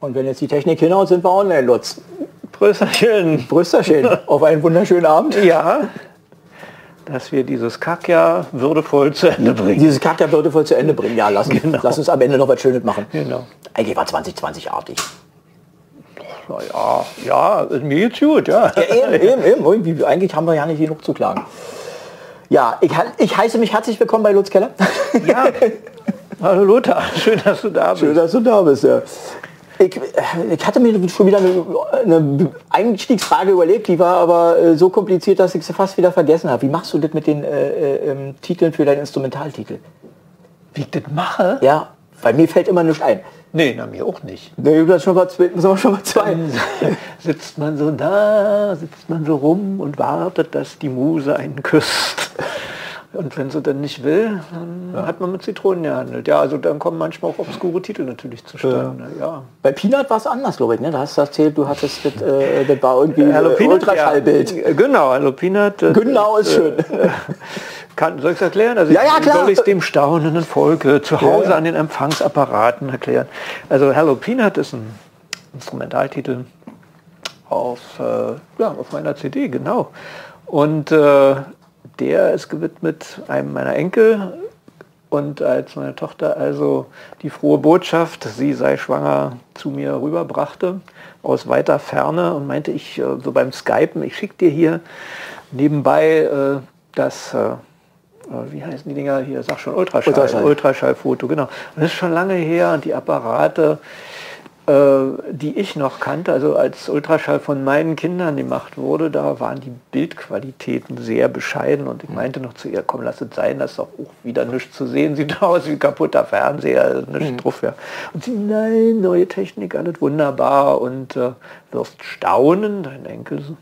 Und wenn jetzt die Technik hinhaut, sind wir online, Lutz. Brüsterchen. Brüsterchen. Auf einen wunderschönen Abend. Ja, dass wir dieses Kackjahr würdevoll zu Ende bringen. Dieses Kackjahr würdevoll zu Ende bringen. Ja, lass, Genau. lass uns am Ende noch was Schönes machen. Genau. Eigentlich war 2020 artig. Na ja, ja, mir geht's gut, ja. Ja, eben, eben, eben. Irgendwie, eigentlich haben wir ja nicht genug zu klagen. Ja, ich, ich heiße mich herzlich willkommen bei Lutz Keller. Ja. Hallo Lothar, schön, dass du da bist. Schön, dass du da bist, ja. Ich, ich hatte mir schon wieder eine, eine Einstiegsfrage überlegt, die war aber äh, so kompliziert, dass ich sie fast wieder vergessen habe. Wie machst du das mit den äh, äh, ähm, Titeln für deinen Instrumentaltitel? Wie ich das mache? Ja, weil mir fällt immer nichts ein. Nee, na mir auch nicht. Nee, das schon mal, zwei- sind wir schon mal zwei. Sitzt man so da, sitzt man so rum und wartet, dass die Muse einen küsst. Und wenn sie dann nicht will, dann hat man mit Zitronen gehandelt. Ja, also dann kommen manchmal auch obskure Titel natürlich zustande. Ja. Bei Peanut war es anders, glaube ich. Ne? Da hast du erzählt, du hattest das, äh, das war irgendwie Hello äh, Peanut, Ultraschallbild. Ja, genau, Hello Peanut. äh, Genau ist schön. Kann, soll ich es erklären? Also Ja, ja, klar. Soll ich es dem staunenden Volke zu Hause Ja, ja. an den Empfangsapparaten erklären? Also Hello Peanut ist ein Instrumentaltitel auf, äh, ja, auf meiner CD, genau. Und äh, der ist gewidmet einem meiner Enkel. Und als meine Tochter also die frohe Botschaft, sie sei schwanger, zu mir rüberbrachte, aus weiter Ferne und meinte ich, äh, so beim Skypen, ich schicke dir hier nebenbei äh, das, äh, wie heißen die Dinger hier, sag schon Ultraschall, Ultraschall. Ultraschallfoto, genau. Und das ist schon lange her und die Apparate, die ich noch kannte, also als Ultraschall von meinen Kindern gemacht wurde, da waren die Bildqualitäten sehr bescheiden und ich meinte noch zu ihr, komm, lass es sein, das ist doch auch wieder nichts zu sehen, sieht aus wie ein kaputter Fernseher, nichts drauf. Ja. Und sie, nein, neue Technik, alles wunderbar und äh, wirst staunen, dein Enkel so,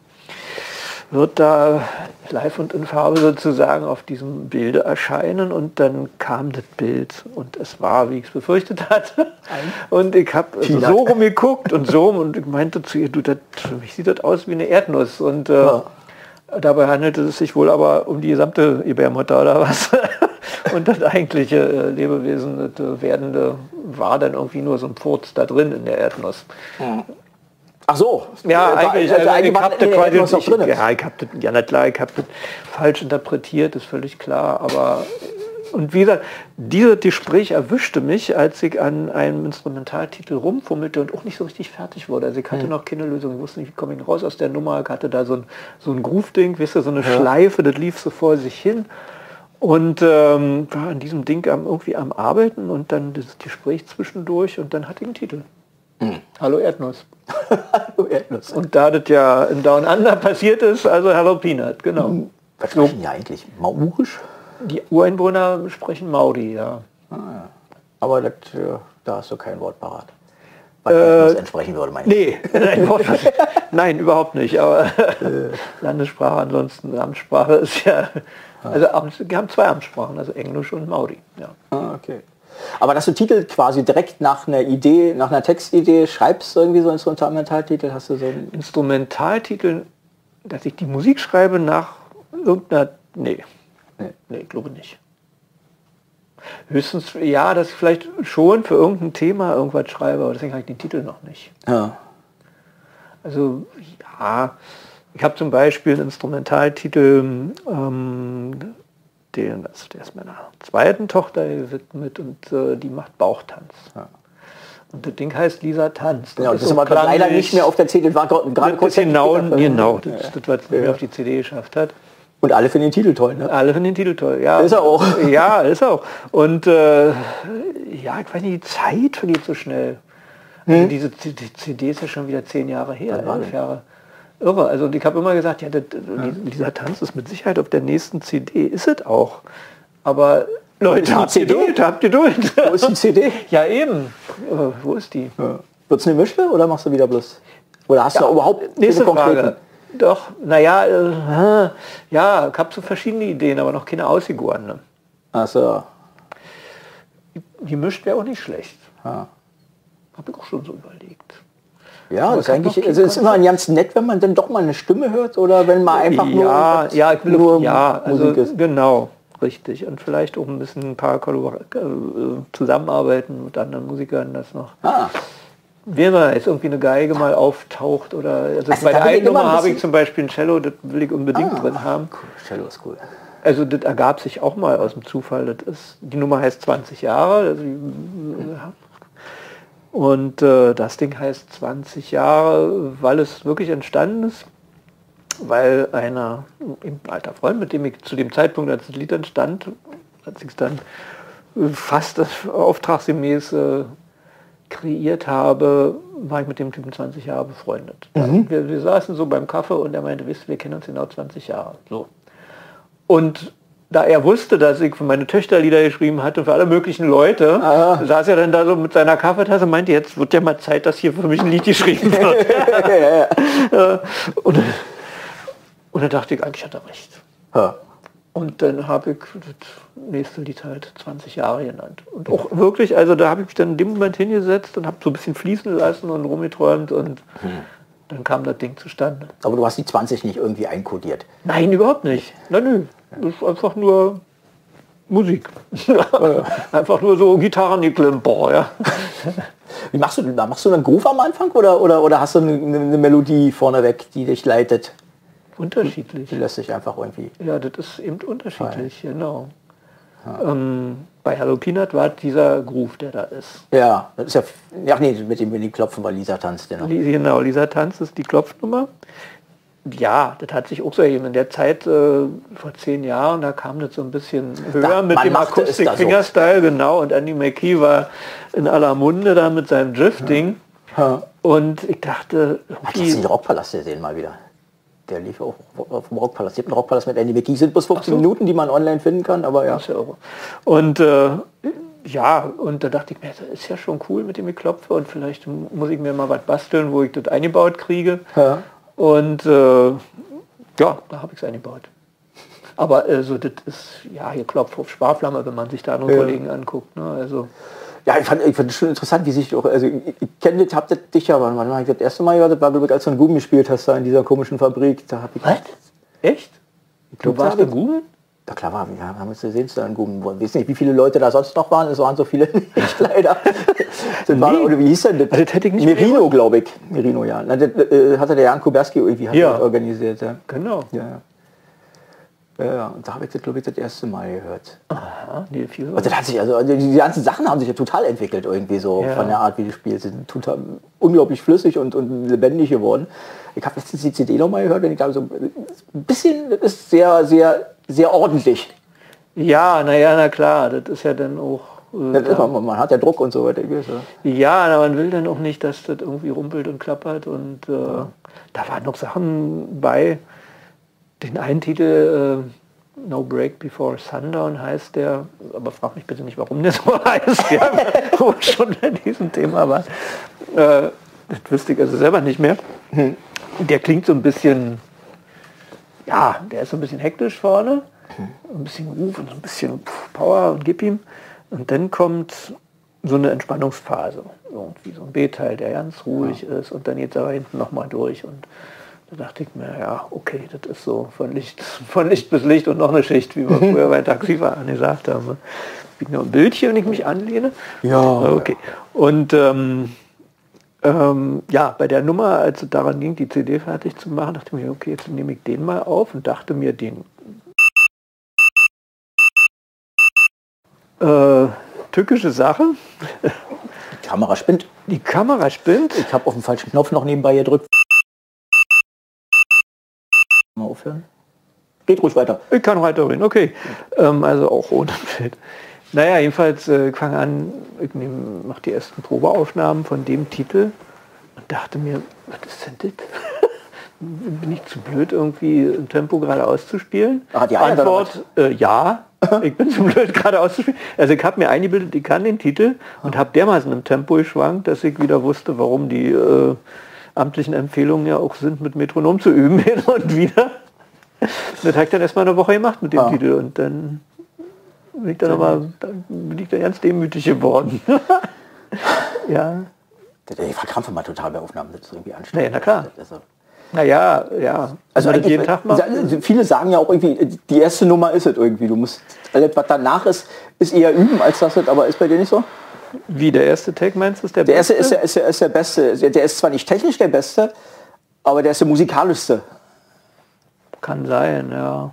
wird da live und in Farbe sozusagen auf diesem Bilde erscheinen und dann kam das Bild und es war, wie ich es befürchtet hatte. Und ich habe so rumgeguckt und so und ich meinte zu ihr, du, das, für mich sieht das aus wie eine Erdnuss und äh, Ja. dabei handelte es sich wohl aber um die gesamte Gebärmutter oder was. und das eigentliche äh, Lebewesen, das äh, werdende, war dann irgendwie nur so ein Furz da drin in der Erdnuss. Ach so. Ja, Äh, eigentlich, also also ich das ich, drin. ja, ich hab das, ja, na klar, ich habe das falsch interpretiert, ist völlig klar, aber und wie gesagt, dieses Gespräch erwischte mich, als ich an einem Instrumentaltitel rumfummelte und auch nicht so richtig fertig wurde. Also ich Hm. hatte noch keine Lösung, ich wusste nicht, wie komme ich raus aus der Nummer, ich hatte da so ein, so ein Groove-Ding, weißt du, so eine Schleife, das lief so vor sich hin. Und ähm, war an diesem Ding am, irgendwie am Arbeiten und dann das Gespräch zwischendurch und dann hatte ich einen Titel. Hm. Hallo Erdnuss. Erdnuss. Und da das ja in Down Under passiert ist, also Hello Peanut, genau. Was sprechen die eigentlich? Maurisch? Die Ureinwohner sprechen Maori, ja. Aber das, äh, da hast du kein Wort parat. Was Erdnuss entsprechen würde, meine ich. Nee, nein, nein, überhaupt nicht. Aber Landessprache ansonsten, Amtssprache ist ja, also Amts, wir haben zwei Amtssprachen, also Englisch und Maori. Ja. Ah, okay. Aber dass du Titel quasi direkt nach einer Idee, nach einer Textidee schreibst, irgendwie so Instrumentaltitel, hast du so ein... Instrumentaltitel, dass ich die Musik schreibe nach irgendeiner, nee, Nee. nee, ich glaube nicht. Höchstens, ja, dass ich vielleicht schon für irgendein Thema irgendwas schreibe, aber deswegen habe ich den Titel noch nicht. Ja. Also ja, ich habe zum Beispiel einen Instrumentaltitel, ähm, den, das, der ist meiner zweiten Tochter gewidmet und äh, die macht Bauchtanz. Und das Ding heißt Lisa tanzt. Ja, das ist so aber leider nicht mehr auf der CD, das war gerade das kurz ist genau, genau, das ist das, was mehr auf die CD geschafft hat. Und alle finden den Titel toll, ne? Alle finden den Titel toll, ja. Ist er auch. Ja, ist er auch. Und äh, ja, ich weiß nicht, die Zeit vergeht so schnell. Also diese C- die CD ist ja schon wieder zehn Jahre her, elf? Jahre. Irre. Also ich habe immer gesagt, ja, das, dieser Tanz ist mit Sicherheit auf der nächsten CD. Ist es auch. Aber Leute, die habt CD? Geduld, habt Geduld. Wo ist die CD? ja, eben. Äh, wo ist die? Ja. Wird's eine Mischte oder machst du wieder bloß? Oder hast du überhaupt Nächste konkreten- Frage. Doch, naja, äh, ja, ich habe so verschiedene Ideen, aber noch keine ausgegorene. Ach so. Gemischt wäre auch nicht schlecht. Ja. Habe ich auch schon so überlegt. Ja, das ist eigentlich, es ist immer ganz nett, wenn man dann doch mal eine Stimme hört oder wenn man einfach nur, ja, ja, ich will nur ja, also Musik ist. genau, richtig. Und vielleicht auch ein bisschen ein paar Kollabor äh, zusammenarbeiten mit anderen Musikern das noch. Ah, wäre jetzt irgendwie eine Geige mal auftaucht oder also, Also bei der einen Nummer ein habe ich zum Beispiel ein Cello, das will ich unbedingt Ah, drin haben. Cool. Cello ist cool. Also das ergab sich auch mal aus dem Zufall. Das ist, die Nummer heißt 20 Jahre. Also, ja. Und äh, das Ding heißt 20 Jahre, weil es wirklich entstanden ist, weil einer, ein alter Freund, mit dem ich zu dem Zeitpunkt, als das Lied entstand, als ich es dann fast auftragsgemäß äh, kreiert habe, war ich mit dem Typen 20 Jahre befreundet. Ja, wir, wir saßen so beim Kaffee und er meinte, wisst ihr, wir kennen uns genau 20 Jahre. So. Und da er wusste, dass ich für meine Töchter Lieder geschrieben hatte, für alle möglichen Leute, Ah. saß er dann da so mit seiner Kaffeetasse und meinte, jetzt wird ja mal Zeit, dass hier für mich ein Lied geschrieben wird. Äh, und, und dann dachte ich, eigentlich hat er recht. Ja. Und dann habe ich das nächste Lied halt 20 Jahre genannt. Und auch wirklich, also da habe ich mich dann in dem Moment hingesetzt und habe so ein bisschen fließen lassen und rumgeträumt und dann kam das Ding zustande. Aber du hast die 20 nicht irgendwie einkodiert. Nein, überhaupt nicht. Na nö, ist einfach nur Musik. einfach nur so Gitarrengeklimper, ja. Wie machst du denn da? Machst du einen Groove am Anfang oder, oder, oder hast du eine, eine Melodie vorneweg, die dich leitet? Unterschiedlich. Die lässt sich einfach irgendwie. Ja, das ist eben unterschiedlich, genau. Ähm, bei Hello Peanut war dieser Groove, der da ist. Ja, das ist ja. Ja, nee, mit dem, mit dem Klopfen, weil Lisa tanzt. Genau. Genau, Lisa Tanz ist die Klopfnummer. Ja, das hat sich auch so ergeben. In der Zeit, äh, vor zehn Jahren, da kam das so ein bisschen höher Da- mit dem da so. Akustik-Fingerstyle, genau. Und Andy McKee war in aller Munde da mit seinem Drifting. Ja. Und ich dachte, Hat jetzt den Rockpalast gesehen mal wieder. Der lief auch auf dem Rockpalast. Gibt einen Rockpalast mit Andy McKee. Sind bloß 15 Minuten, die man online finden kann, aber ja. 20 Euro. Und äh, ja, und da dachte ich mir, das ist ja schon cool mit dem Geklopfe und vielleicht muss ich mir mal was basteln, wo ich das eingebaut kriege. Ja. Und äh, ja, da habe ich es eingebaut. Aber äh, so, das ist ja hier Klopf auf Sparflamme, wenn man sich da andere Ja. Kollegen anguckt. Ne? Also Ja, ich fand, ich fand es schon interessant, wie sich auch, also ich, ich kenne das, hab das dich ja, wann war ich das erste Mal gehört, das war glaube ich, als du ein Gummi gespielt hast da in dieser komischen Fabrik. Da ich, echt? Du glaub, warst da in ich- Guben? Da klar war, wir haben uns gesehen, in Guben. Ich weiß nicht, wie viele Leute da sonst noch waren, es waren so viele nicht leider. Das war, Nee. oder wie hieß denn das? Also das hätte ich nicht Merino, glaube ich. Merino, ja. Das, äh, hatte der Jan Kuberski irgendwie hat Ja. organisiert. Ja. Genau. Ja, ja. Ja, ja, und da habe ich das, glaube ich, das erste Mal gehört. Aha, Und das hat sich, also die, die ganzen Sachen haben sich ja total entwickelt irgendwie so Ja. von der Art, wie die spielt. Sie sind total unglaublich flüssig und, und lebendig geworden. Ich habe letztens die CD noch mal gehört und ich glaube so ein bisschen, ist sehr, sehr, sehr ordentlich. Ja, naja, na klar, das ist ja dann auch... äh, man, man hat ja Druck und so weiter. ja. Ja, aber man will dann auch nicht, dass das irgendwie rumpelt und klappert. Und äh, da waren noch Sachen bei. Den einen Titel, äh, No Break Before Sundown heißt der, aber frag mich bitte nicht, warum der so heißt, ja, wo wir schon bei diesem Thema war. Äh, das wüsste ich also selber nicht mehr. Der klingt so ein bisschen, ja, der ist so ein bisschen hektisch vorne, ein bisschen Ruf und so ein bisschen Power und gib ihm. Und dann kommt so eine Entspannungsphase, irgendwie so ein B-Teil, der ganz ruhig ist und dann geht er hinten nochmal durch und da dachte ich mir, ja, okay, das ist so von Licht, von Licht bis Licht und noch eine Schicht, wie wir früher bei Taxifahrern gesagt haben. Ich nur ein Bildchen, wenn ich mich anlehne. Ja. Okay. Und ähm, ähm, ja, bei der Nummer, als es daran ging, die CD fertig zu machen, dachte ich mir, okay, jetzt nehme ich den mal auf und dachte mir, den äh, tückische Sache. Die Kamera spinnt. Die Kamera spinnt. Ich habe auf den falschen Knopf noch nebenbei gedrückt. Mal aufhören. Geht ruhig weiter. Ich kann weiterreden, okay. Ähm, also auch ohne Bild. Naja, jedenfalls, äh, ich fange an, ich mache die ersten Probeaufnahmen von dem Titel und dachte mir, was ist denn das? Bin ich zu blöd, irgendwie im Tempo gerade auszuspielen? Ah, die Antwort, äh, ja. Ich bin zu blöd, gerade auszuspielen. Also ich habe mir eingebildet, ich kann den Titel und habe dermaßen im Tempo geschwankt, dass ich wieder wusste, warum die äh, amtlichen Empfehlungen ja auch sind, mit Metronom zu üben hin und wieder. Das habe ich dann erstmal eine Woche gemacht mit dem Ah. Titel und dann bin ich dann, aber, bin ich dann ganz demütig geworden. ja, Ich verkrampfe mal total bei Aufnahmen. Das ist irgendwie anstrengend. Nee, na klar. Also, naja, ja. also man jeden Tag macht. sa- viele sagen ja auch irgendwie, die erste Nummer ist es irgendwie. Du musst, alles, was danach ist, ist eher üben, als das aber ist bei dir nicht so? Wie, der erste Take meinst du, ist der, Der erste beste? ist, der- ist, der- ist der beste. Der- Der ist zwar nicht technisch der beste, aber der ist der musikalischste. Kann sein, ja.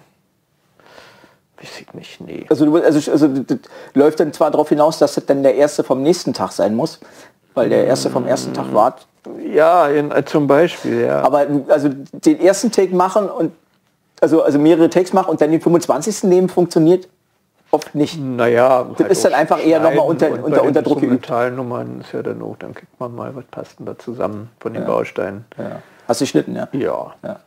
Ich nicht, nee. Also, du- also, also läuft dann zwar darauf hinaus, dass das dann der erste vom nächsten Tag sein muss, weil der erste vom ersten Tag war. Ja, in, äh, zum Beispiel, ja. Aber also den ersten Take machen und also, also mehrere Takes machen und dann den 25. nehmen, funktioniert oft nicht. Naja, Das ist dann einfach eher noch mal unter- unter- den unter Druck geübt. Instrumentalnummern ist ja dann auch, dann kriegt man mal, was passt denn da zusammen von den Bausteinen. Ja. Hast du geschnitten, ja? Ja, Ja.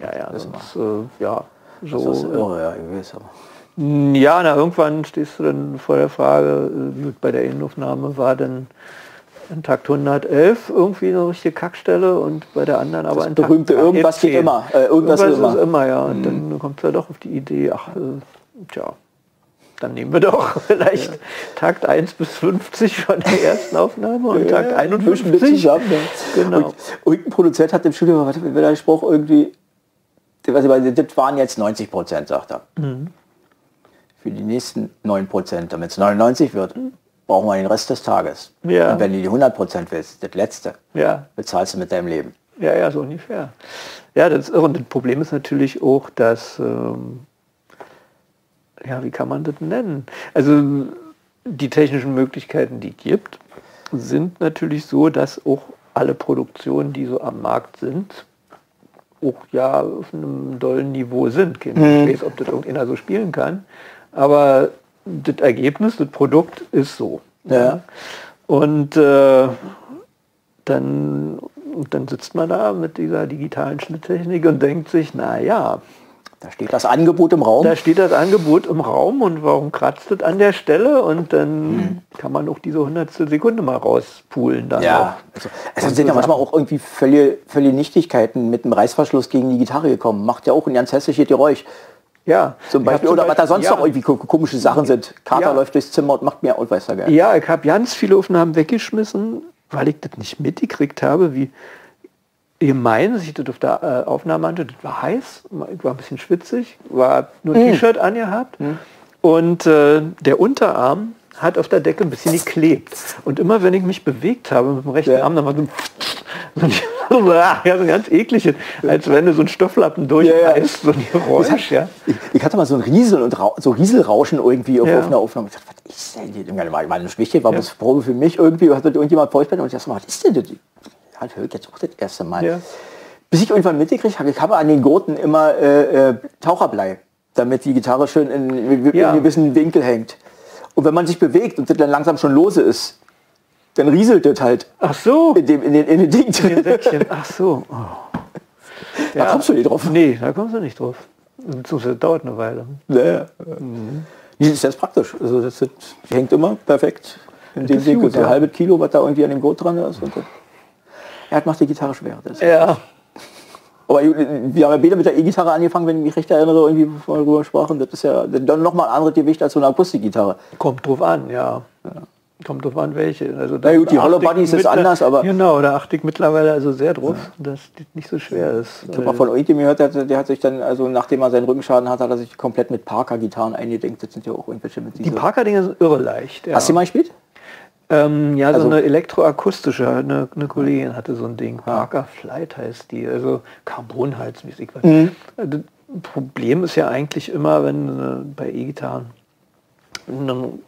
ja, ja, sonst, äh, ja, Das ist so. irre, ja, ich weiß, aber. äh, Ja, na, irgendwann stehst du dann vor der Frage, äh, wie bei der Innenaufnahme war dann in Takt 111 irgendwie eine richtige Kackstelle und bei der anderen aber in Takt berühmte irgendwas geht 10. immer, äh, irgendwas ist immer. Mhm. immer, ja. Und dann kommt er doch auf die Idee, ach, äh, tja, dann nehmen wir doch vielleicht Takt 1 bis 50 von der ersten Aufnahme und Takt Ja, 51. mischen wir zusammen, ja. Genau. Und, und ein Produzent hat im Studio, was war der Spruch irgendwie, der- was ich weiß, das waren jetzt 90 Prozent, sagt er. Mhm. Für die nächsten 9 Prozent, damit es 99 wird, brauchen wir den Rest des Tages. Ja. Und wenn du die 100 Prozent willst, das letzte, Ja, bezahlst du mit deinem Leben. Ja, ja, so ungefähr. Ja, das ist irre. Und das Problem ist natürlich auch, dass, ähm, ja, wie kann man das nennen? Also die technischen Möglichkeiten, die es gibt, sind natürlich so, dass auch alle Produktionen, die so am Markt sind, auch ja auf einem dollen Niveau sind. Kein Mhm. weiß, ob das irgendeiner so spielen kann. Aber das Ergebnis, das Produkt ist so. Ja. Und äh, dann, dann sitzt man da mit dieser digitalen Schnitttechnik und denkt sich, na ja, Da steht das Angebot im Raum. da steht das Angebot im Raum und warum kratzt es an der Stelle und dann kann man auch diese hundertstel Sekunde mal rauspulen dann Ja, auch. also, es sind ja manchmal auch irgendwie völlige, völlige Nichtigkeiten mit dem Reißverschluss gegen die Gitarre gekommen. Macht ja auch ein ganz hässliches Geräusch. Ja, Zum Beispiel, oder was da sonst ja, noch irgendwie ko- komische Sachen sind. Kater Ja. läuft durchs Zimmer und macht mir und weiß. Ja, ich habe ganz viele Aufnahmen weggeschmissen, weil ich das nicht mitgekriegt habe, wie gemein sich das auf der äh, Aufnahme anhört. Das war heiß, ich war ein bisschen schwitzig, war nur ein T-Shirt angehabt und äh, der Unterarm hat auf der Decke ein bisschen geklebt. Und immer wenn ich mich bewegt habe mit dem rechten Ja. Arm, dann war so, so, ein, ja, ganz ekliges, als wenn du so einen Stofflappen durchreißt, so ein Geräusch. Ja. Ich, ich hatte mal so ein Riesel und so Rieselrauschen irgendwie auf, Ja. auf einer Aufnahme. Ich dachte, was ist denn das? Ich meine, Schwichte war bloß Probe für mich irgendwie, hat das irgendjemand vorgestellt und ich dachte, was ist denn das? Ja, das ich jetzt auch das erste Mal. Ja. Bis ich irgendwann mitgekriegt habe, ich habe an den Gurten immer äh, äh, Taucherblei, damit die Gitarre schön in, in, Ja. einem gewissen Winkel hängt. Und wenn man sich bewegt und das dann langsam schon lose ist, dann rieselt das halt Ach so, in, dem, in, den, in den Ding den drin. Säckchen. Ach so. Oh. Da kommst du nicht drauf. Nee, da kommst du nicht drauf. Beziehungsweise dauert eine Weile. Ja. Die ist jetzt praktisch. Also das, die hängt immer perfekt in dem gut, So ein ja. halbes Kilo, was da irgendwie an dem Gurt dran ist. Und das. Er hat macht die Gitarre schwer. Ja. Aber wir haben ja beide mit der E-Gitarre angefangen, wenn ich mich recht erinnere, irgendwie bevor wir darüber sprachen. Das ist ja dann nochmal ein anderes Gewicht als so eine Akustikgitarre. Kommt drauf an, ja. Kommt drauf an, welche. Also Na gut, die Hollow Buddies ist anders, aber- Genau, da achte ich mittlerweile also sehr drauf, dass das nicht so schwer ist. Ich habe mal von irgendjemandem gehört, der, der hat sich dann, also nachdem er seinen Rückenschaden hat, hat er sich komplett mit Parker-Gitarren eingedenkt. Das sind ja auch irgendwelche mit die. Parker-Dinger sind irre leicht. Ja. Hast du mal gespielt? Ähm, ja, Also- so eine elektroakustische, eine, eine Kollegin hatte so ein Ding. Parker Flight heißt die, also Carbonhalsmäßig. Mhm. Das Problem ist ja eigentlich immer, wenn äh, bei E-Gitarren, dann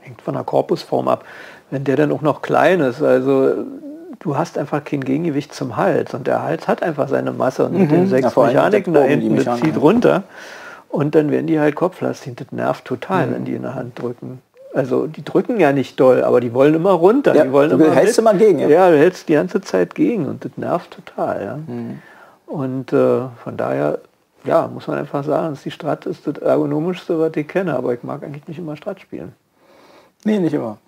hängt von der Korpusform ab, wenn der dann auch noch klein ist, also du hast einfach kein Gegengewicht zum Hals und der Hals hat einfach seine Masse und mit den sechs Mhm. der Mechaniken da hinten, das zieht ja. runter und dann werden die halt kopflastig. Das nervt total, Mhm. wenn die in der Hand drücken. Also die drücken ja nicht doll, aber die wollen immer runter. Ja, die wollen du immer hältst mit. immer gegen, ja. Ja, du hältst die ganze Zeit gegen und das nervt total. Ja. Mhm. Und äh, von daher, ja, muss man einfach sagen, dass die Strat ist das ergonomischste, was ich kenne. Aber ich mag eigentlich nicht immer Strat spielen. Nee, nicht immer.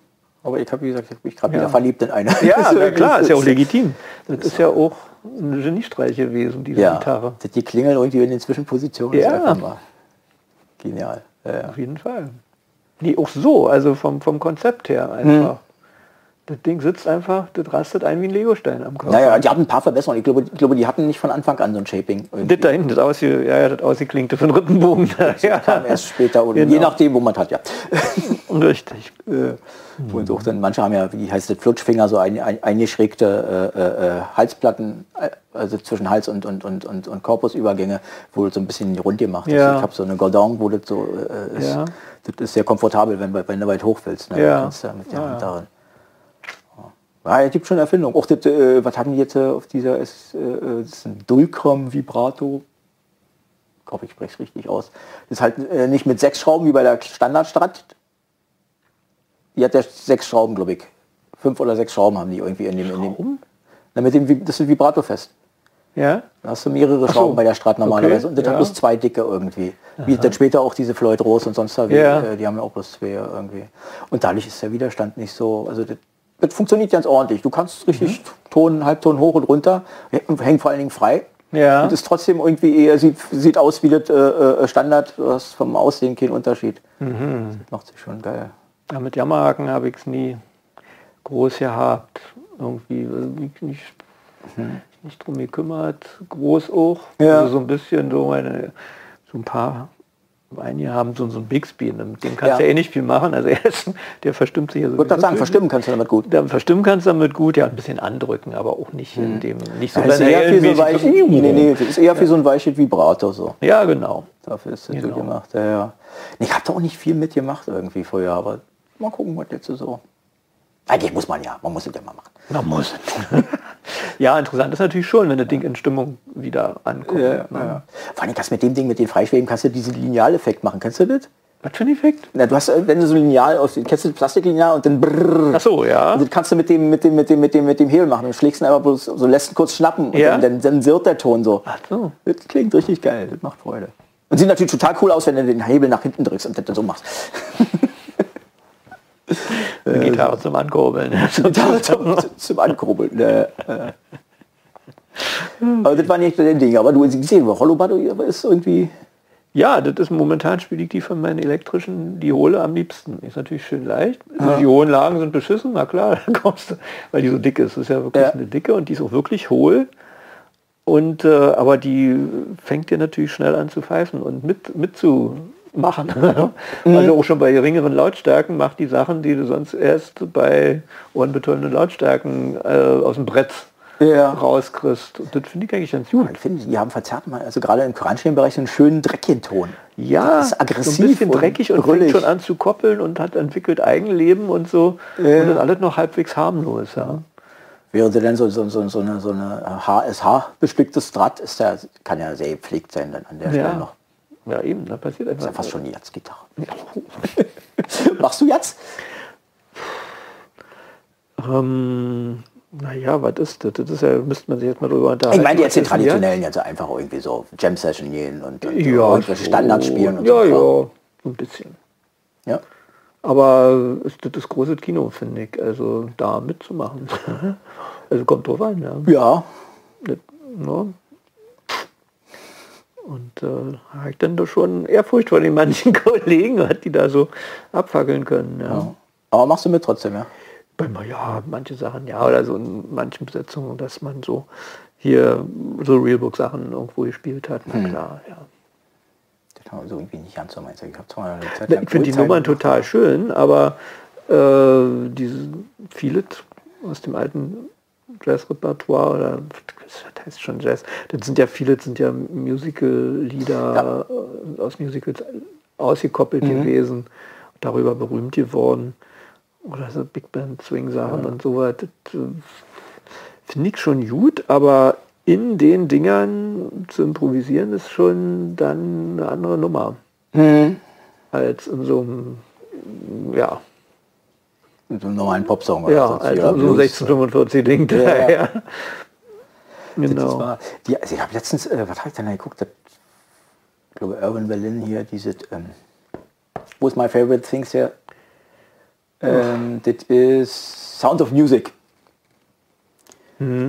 Aber ich habe, wie gesagt, ich bin gerade Ja. wieder verliebt in eine. Ja, na klar, ist ja auch das- legitim. Das ist ja auch ein Geniestreich gewesen, diese Ja, Gitarre. das- die klingeln irgendwie in den Zwischenpositionen. Ja. Genial. Ja. Auf jeden Fall. Nee, auch so, also vom, vom Konzept her einfach. Das Ding sitzt einfach, das rastet ein wie ein Legostein am Körper. Naja, die hatten ein paar Verbesserungen. Ich glaube, ich glaube, die hatten nicht von Anfang an so ein Shaping. Das da hinten, das aussie, ja, das ausgeklingte für den Rippenbogen. ja. kam erst später oder Genau. je nachdem, wo man hat, ja. Richtig. Äh, Und auch dann, manche haben ja, wie heißt das, Flutschfinger, so ein, ein, eingeschrägte äh, äh, Halsplatten, äh, also zwischen Hals und, und, und, und, und Korpusübergänge, wo das so ein bisschen rund gemacht ist. Ja. Ich habe so eine Gordon, wo das so äh, ist. Ja. Das ist sehr komfortabel, wenn, wenn du weit hoch willst. Ne? Ja. Du kannst ja mit der Hand ja. Ja, es gibt schon Erfindungen. Auch das, äh, was haben die jetzt äh, auf dieser, ist, äh, äh, das ist ein Dulcrum Vibrato. Ich hoffe, ich spreche es richtig aus. Das ist halt äh, nicht mit sechs Schrauben wie bei der Standardstrat. Die hat ja sechs Schrauben, glaube ich. Fünf oder sechs Schrauben haben die irgendwie in dem. In dem Schrauben? na, mit dem, das ist Vibrato fest. Ja? Da hast du mehrere so. Schrauben bei der Strat normalerweise. Okay, Und das ja. hat bloß zwei dicke irgendwie. Wie dann später auch diese Floyd Rose und sonst da, wie, Ja. äh, die haben ja auch bloß zwei irgendwie. Und dadurch ist der Widerstand nicht so, also das, das funktioniert ganz ordentlich. Du kannst richtig Mhm. Ton, Halbton hoch und runter, hängt vor allen Dingen frei. Ja. Und ist trotzdem irgendwie eher, sieht, sieht aus wie das äh, äh, Standard, du hast vom Aussehen keinen Unterschied. Mhm. Das macht sich schon geil. ja mit Jammerhaken habe ich es nie groß gehabt. Irgendwie äh, mich nicht, nicht drum gekümmert. Groß auch. Ja. Also so ein bisschen so meine, so ein paar Einige haben so, so ein Bixby, mit dem kannst du Ja. ja eh nicht viel machen. Also er ist, der verstimmt sich ja so. Ich würde sagen, verstimmen kannst du damit gut. Dann verstimmen kannst du damit gut, ja, ein bisschen andrücken, aber auch nicht in dem, nicht so Das ist eher für so weiche, nee, nee, das ist eher für so ein weiches Vibrato so. Ja, genau. Dafür ist das Genau. gut gemacht. Ja, ja. Ich habe da auch nicht viel mitgemacht irgendwie vorher, aber mal gucken, was jetzt so. Eigentlich muss man ja, man muss es ja mal machen. Man muss. ja, interessant ist natürlich schon, wenn das Ding in Stimmung wieder ankommt. Ja, ne? ja. Vor allem du mit dem Ding, mit den Freischweben, kannst du diesen Linealeffekt machen. Kennst du das? Was für ein Effekt? Na, du hast, äh, wenn du so ein Lineal aus, kennst du das Plastiklineal und dann brrrr. Ach so, ja. Und das kannst du mit dem, mit dem, mit dem, mit dem, mit dem Hebel machen. Du schlägst ihn einfach bloß, so lässt ihn kurz schnappen und Ja. dann, dann, dann sirrt der Ton so. Ach so. Das klingt richtig geil, das macht Freude. Und sieht natürlich total cool aus, wenn du den Hebel nach hinten drückst und das dann so machst. Eine Gitarre zum Ankurbeln. Total zum, zum Ankurbeln. Äh, äh. Aber das war nicht dein Ding. Aber du hast gesehen, Rollo Bado ist irgendwie. Ja, das ist momentan spiele ich die von meinen elektrischen, die hole am liebsten. Ist natürlich schön leicht. Die hohen Lagen sind beschissen, na klar, kommst du, weil die so dick ist. Das ist ja wirklich Ja. eine dicke und die ist auch wirklich hohl. Und äh, aber die fängt dir natürlich schnell an zu pfeifen und mit mitzumachen. Also auch schon bei geringeren Lautstärken macht die Sachen, die du sonst erst bei ohrenbetonenden Lautstärken äh, aus dem Brett Ja. rauskriegst. Und das finde ich eigentlich ganz gut. Ich finde, die haben verzerrt mal, also gerade im Koranschirmbereich einen schönen Dreckchenton. Ja, Das ist aggressiv so ein bisschen und dreckig und brüllig. fängt schon an zu koppeln und hat entwickelt Eigenleben und so. Ja. Und das alles noch halbwegs harmlos. Ja. Wäre denn so, so, so, so eine, so eine HSH-bestücktes Draht, ist ja, kann ja sehr gepflegt sein dann an der Stelle Ja. noch. Ja, eben, da passiert Das ist ja einfach. fast schon die Jazz-Gitarre. Machst du jetzt? Ähm, naja, was ist das? Das ist ja, müsste man sich jetzt mal drüber Ich unterhalten. meine jetzt den traditionellen, jetzt einfach irgendwie so Jam-Session gehen und, und jetzt? Ja, irgendwelche Standards spielen und ja, so. ja, ein bisschen. ja. Aber ist das das große Kino, finde ich, also da mitzumachen. also kommt drauf an, ja. Ja, Das, ne? Und äh, habe ich dann doch schon Ehrfurcht vor den manchen Kollegen, die da so abfackeln können. Ja. aber machst du mit trotzdem, ja? Bei mir, ja, manche Sachen, ja, oder so in manchen Besetzungen, dass man so hier so Realbook-Sachen irgendwo gespielt hat, na klar, ja. Das haben wir so irgendwie nicht ganz so meins. Ich lang Ich finde die Nummern total schön, aber äh, diese viele aus dem alten Jazzrepertoire oder was heißt schon Jazz, das sind ja viele, das sind ja Musical-Lieder äh, aus Musicals ausgekoppelt gewesen, darüber berühmt geworden. Oder so Big Band Swing-Sachen und so weiter. Das äh, finde ich schon gut, aber in den Dingern zu improvisieren ist schon dann eine andere Nummer Mhm. als in so einem, ja, Mit einem normalen Popsong oder ja, sonst als wie, oder in so einem Blues. 1645 Ding. Ja, ja. Ja, Genau. die, also ich habe letztens, äh, was habe ich denn da geguckt? Das, ich glaube, Irvin Berlin hier, diese, ähm, wo ist my favorite things hier? Ähm, das ist Sound of Music.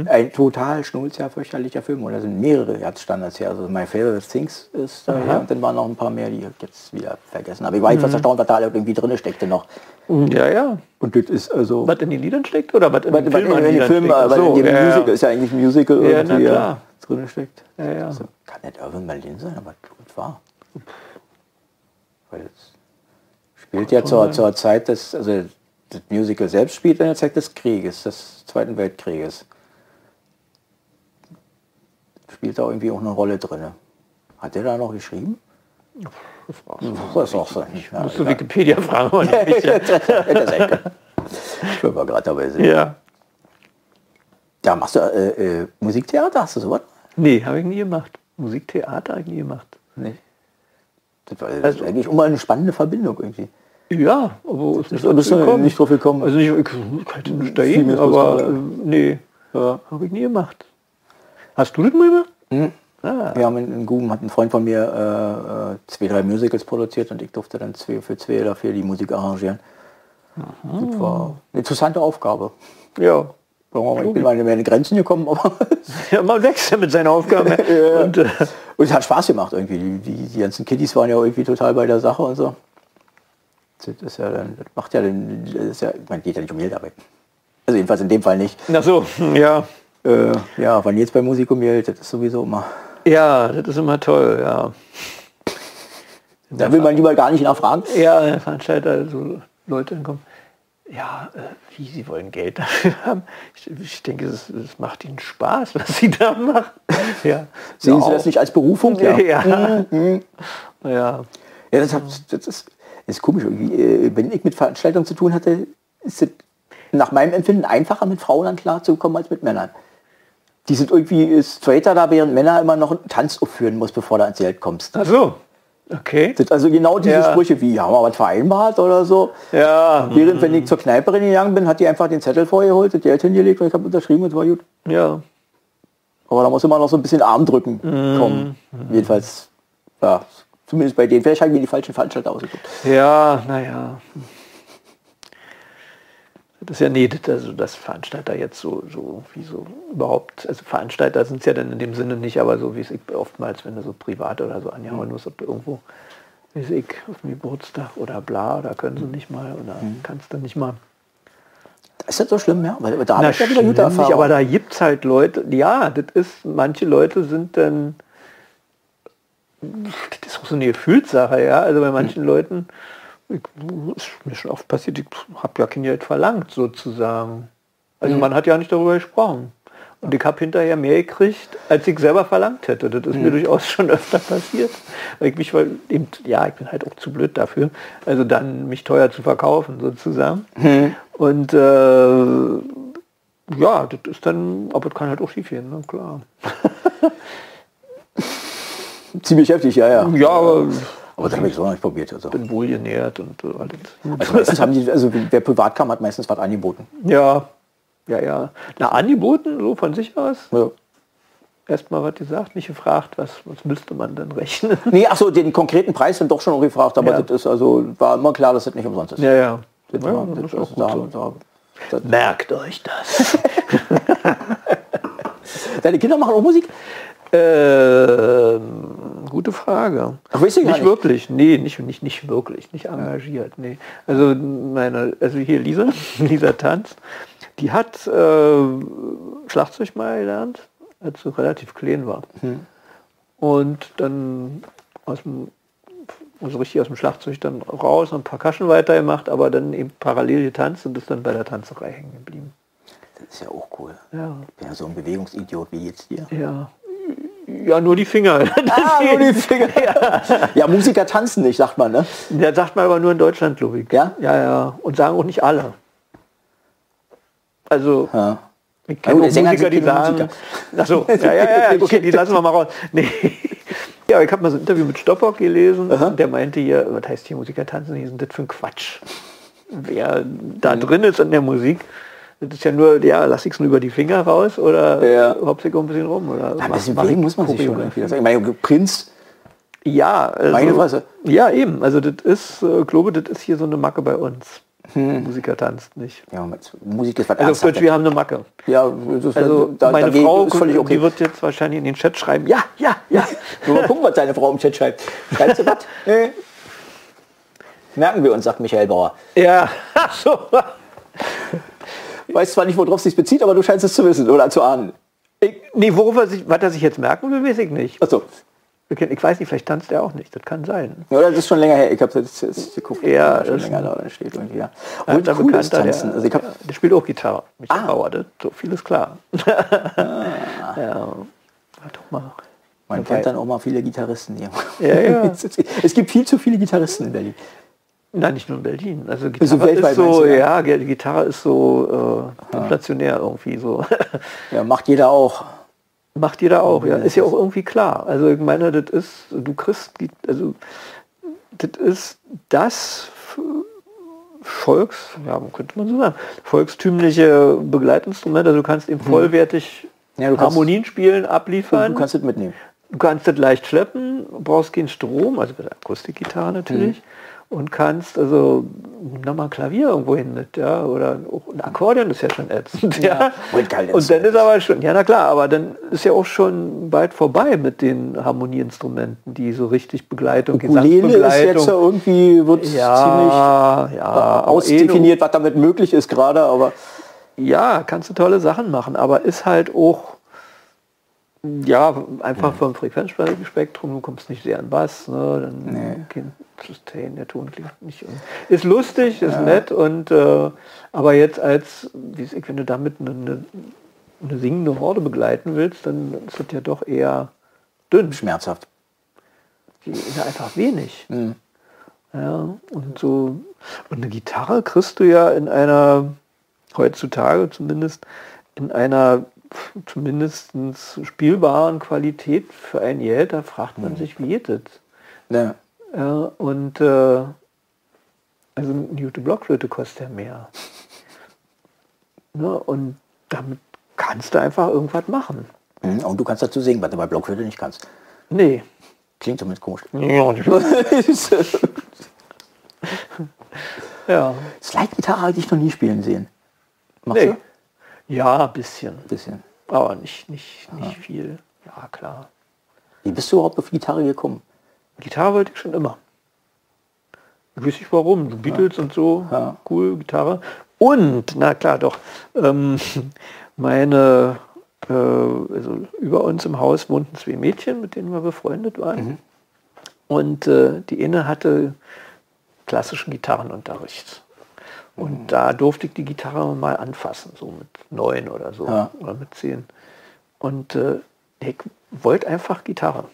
Ein total schnulziger, fürchterlicher Film. Und da sind mehrere Herzstandards hier. Also My Favorite Things ist da ja. und dann waren noch ein paar mehr, die ich jetzt wieder vergessen habe. Ich war etwas erstaunt, was da irgendwie drin steckte noch. Ja, ja. Und das ist also... Was in den Liedern steckt oder was in den was Film in den Film, weil so, in dem ja, ja. Musical ist ja eigentlich ein Musical Ja, irgendwie klar. drin steckt. Ja, ja. Also, kann nicht Irvin Berlin sein, aber gut war. Weil es spielt ja zur, zur Zeit des, also das Musical selbst spielt in der Zeit des Krieges, des Zweiten Weltkrieges. Spielt da irgendwie auch eine Rolle drin. Hat der da noch geschrieben? Das ist auch so. Ja, Musst du Wikipedia fragen. Ich will mal gerade dabei sind. ja. Ja, machst du äh, äh, Musiktheater? Hast du sowas? Nee, habe ich nie gemacht. Musiktheater habe ich nie gemacht. Nee. Das war ist eigentlich immer eine spannende Verbindung irgendwie. Ja, aber ist nicht Da bist du nicht drauf gekommen. Also nicht, ich könnte nicht Viel dagegen, mehr aber Fußball, äh, nee, ja. habe ich nie gemacht. Hast du das mal gemacht? Mhm. Ah, Wir haben in, in Guben hat ein Freund von mir äh, äh, zwei, drei Musicals produziert und ich durfte dann zwei, für zwei dafür die Musik arrangieren. Das war eine interessante Aufgabe. ja. Ich bin mal in meine Grenzen gekommen, aber Ja, man wächst ja mit seinen Aufgaben. Und, äh, und es hat Spaß gemacht irgendwie. Die, die, die ganzen Kiddies waren ja irgendwie total bei der Sache und so. Das ist ja dann, das macht ja dann, das ist ja, man geht ja nicht um Geld dabei. Also jedenfalls in dem Fall nicht. na so, ja. Äh, ja, wann jetzt bei Musik um Geld, das ist sowieso immer. Ja, das ist immer toll, ja. Da will man lieber gar nicht nachfragen. Ja, der Veranstalter, so Leute kommen, ja, äh, wie, sie wollen Geld dafür haben. Ich, ich denke, es, es macht ihnen Spaß, was sie da machen. Ja. Sehen ja, Sie das nicht als Berufung? Ja. Ja, Ja. ja. ja das, hat, das, ist, das ist komisch. Irgendwie, äh, wenn ich mit Veranstaltungen zu tun hatte, ist es nach meinem Empfinden einfacher, mit Frauen dann klarzukommen als mit Männern. Die sind irgendwie straighter da, während Männer immer noch einen Tanz aufführen muss, bevor du ans Geld kommst. Ach so, okay. Das also genau diese Ja. Sprüche wie, haben wir was vereinbart oder so. Ja, Während, wenn ich zur Kneipe gegangen bin, hat die einfach den Zettel vorgeholt, das Geld hingelegt und ich habe unterschrieben und es war gut. ja. Aber da muss immer noch so ein bisschen Armdrücken kommen. Jedenfalls, ja, zumindest bei denen. Vielleicht habe ich mir die falschen Veranstalter ausgeguckt. Ja, naja. Das ist ja nee, das- also das Veranstalter jetzt so, so wie so überhaupt, also Veranstalter sind es ja dann in dem Sinne nicht, aber so wie es ich oftmals, wenn du so privat oder so angehauen musst, ob du irgendwo, wie es ich, auf dem Geburtstag oder bla, da können sie nicht mal oder kannst du nicht mal. Ist das so schlimm, ja? Weil da habe ich ja wieder gute schlimm nicht, aber da gibt es halt Leute, ja, das ist, manche Leute sind dann, das ist auch so eine Gefühlssache, ja, also bei manchen Leuten, ich, ist mir schon oft passiert, ich habe ja kein Geld verlangt, sozusagen. Also man hat ja nicht darüber gesprochen. Und ich habe hinterher mehr gekriegt, als ich selber verlangt hätte. Das ist mir durchaus schon öfter passiert. Weil ich mich, weil eben, ja, ich bin halt auch zu blöd dafür, also dann mich teuer zu verkaufen sozusagen. Und äh, ja, das ist dann, aber das kann halt auch schief gehen, ne? klar. Ziemlich heftig, ja, ja. Ja, aber Aber das habe ich so noch nicht probiert. Also. bin wohl genährt und äh, alles. Also meistens haben die, also wer privat kam, hat meistens was angeboten. Ja, ja, ja. Na, angeboten, so von sich aus. Ja. Erstmal was gesagt, nicht gefragt, was, was müsste man denn rechnen? Nee, ach so, den konkreten Preis sind doch schon gefragt, aber Ja. das ist also, war immer klar, dass das nicht umsonst ist. Ja, ja. Das ja war- das das ist auch ist- gut da- so. da- da- Merkt euch das. Deine Kinder machen auch Musik? Ähm, gute Frage. Weiß ich nicht, nicht. wirklich, nee, nicht, nicht, nicht wirklich, nicht engagiert, nee. Also meine, also hier Lisa, Lisa Tanz, die hat äh, Schlagzeug mal gelernt, als sie relativ klein war. Hm. Und dann aus dem, also richtig aus dem Schlagzeug dann raus und Percussion weitergemacht, aber dann eben parallel getanzt und ist dann bei der Tanzerei hängen geblieben. Das ist ja auch cool. Ja, Ich bin ja so ein Bewegungsidiot wie jetzt hier. ja. Ja, nur die Finger. Ah, nur die Finger. Ja. Musiker tanzen nicht, sagt man, ne? Der sagt man aber nur in Deutschland, glaube ich. Ja? Ja, ja. Und sagen auch nicht alle. Also, Ja. ich Ja, kenne Sänger Musiker, die sagen... Musiker. Achso, ja, ja, ja, okay, die lassen wir mal raus. Nee. Ja, ich habe mal so ein Interview mit Stoppock gelesen. Und der meinte hier, was heißt hier Musiker tanzen? Hier sind das für ein Quatsch. Wer da drin ist in der Musik, das ist ja nur, ja, lass ich es nur über die Finger raus oder Ja. hauptsächlich ein bisschen rum. Oder Ein mach- bisschen bewegen muss man sich schon irgendwie. Ich meine, Prinz, Ja, also, Meine Fresse. Ja, eben. Also das ist, äh, glaube, das ist hier so eine Macke bei uns. Musiker tanzt nicht. Ja, Musik ist was Also Deutsch, wir haben eine Macke. Ja, das Also da, meine Frau, ist völlig okay. die wird jetzt wahrscheinlich in den Chat schreiben, ja, ja, ja. Nur mal gucken, was deine Frau im Chat schreibt. Schreibt sie was? Nee. Merken wir uns, sagt Michael Bauer. Ja, ach so. Weiß zwar nicht, worauf es sich bezieht, aber du scheinst es zu wissen oder zu ahnen. Ich, nee, worauf er sich, was er sich jetzt merken will, weiß ich nicht. Achso. Ich weiß nicht, vielleicht tanzt er auch nicht, das kann sein. Ja, das ist schon länger her. Ich habe das jetzt geguckt. Ja, schon das- länger da da steht irgendwie. Ja. Und cool ist Bekannter, tanzen. der, Also ich hab, ja, der spielt auch Gitarre. Michael Ah. Bauer, das, so viel ist klar. ja. Warte doch mal. man Wobei- kennt dann auch mal viele Gitarristen hier. Ja, ja. es gibt viel zu viele Gitarristen in Berlin. Nein, nicht nur in Berlin. Also Also Gitarre weltweit ist so, ja? Gitarre ist so äh, inflationär irgendwie so. Ja, macht jeder auch. Macht jeder auch, ja. Ist ja auch irgendwie klar. Also ich meine, das ist, du kriegst, also das ist das Volks, ja, könnte man so sagen, volkstümliche Begleitinstrument. Also du kannst eben vollwertig Ja, kannst- Harmonien spielen, abliefern. Du kannst es mitnehmen. Du kannst das leicht schleppen, brauchst keinen Strom, also bei der Akustikgitarre natürlich. Und kannst, also, nimm mal ein Klavier irgendwo hin mit, ja, oder auch ein Akkordeon ist ja schon ätzend, ja. Das Und dann ist aber schon, ja na klar, aber dann ist ja auch schon bald vorbei mit den Harmonieinstrumenten, die so richtig Begleitung, Ukulele ist jetzt ja irgendwie, wird ziemlich ja, ja, aber eh ausdefiniert, was damit möglich ist gerade, aber Ja, kannst du tolle Sachen machen, aber ist halt auch ja einfach vom Frequenzspektrum, du kommst nicht sehr an Bass, ne, dann kein Sustain, der Ton klingt nicht. Ist lustig, ist nett und äh, aber jetzt als, wenn du damit eine, eine, eine singende Horde begleiten willst, dann ist das ja doch eher dünn. schmerzhaft. Die ist ja einfach wenig. Ja, und so. Und eine Gitarre kriegst du ja in einer, heutzutage zumindest, in einer zumindest spielbaren Qualität für ein Geld, da fragt man sich, wie geht das? Ja. Ja, und äh, also eine gute Blockflöte kostet ja mehr. Ne, und damit kannst du einfach irgendwas machen. Mhm, Und du kannst dazu singen, was du bei Blockflöte nicht kannst. Nee. Klingt zumindest komisch. Ja. Slide-Gitarre habe ich noch nie spielen sehen. Machst Nee. du? Ja, ein bisschen. Bisschen. Aber nicht, nicht, nicht viel. Ja, klar. Wie bist du überhaupt auf Gitarre gekommen? Gitarre wollte ich schon immer. Ich weiß nicht warum. Die Beatles und so, Ja. cool, Gitarre. Und, na klar, doch, ähm, meine, äh, also über uns im Haus wohnten zwei Mädchen, mit denen wir befreundet waren. Und äh, die eine hatte klassischen Gitarrenunterricht. Und da durfte ich die Gitarre mal anfassen, so mit neun oder so, Ja. oder mit zehn. Und äh, ich wollte einfach Gitarre.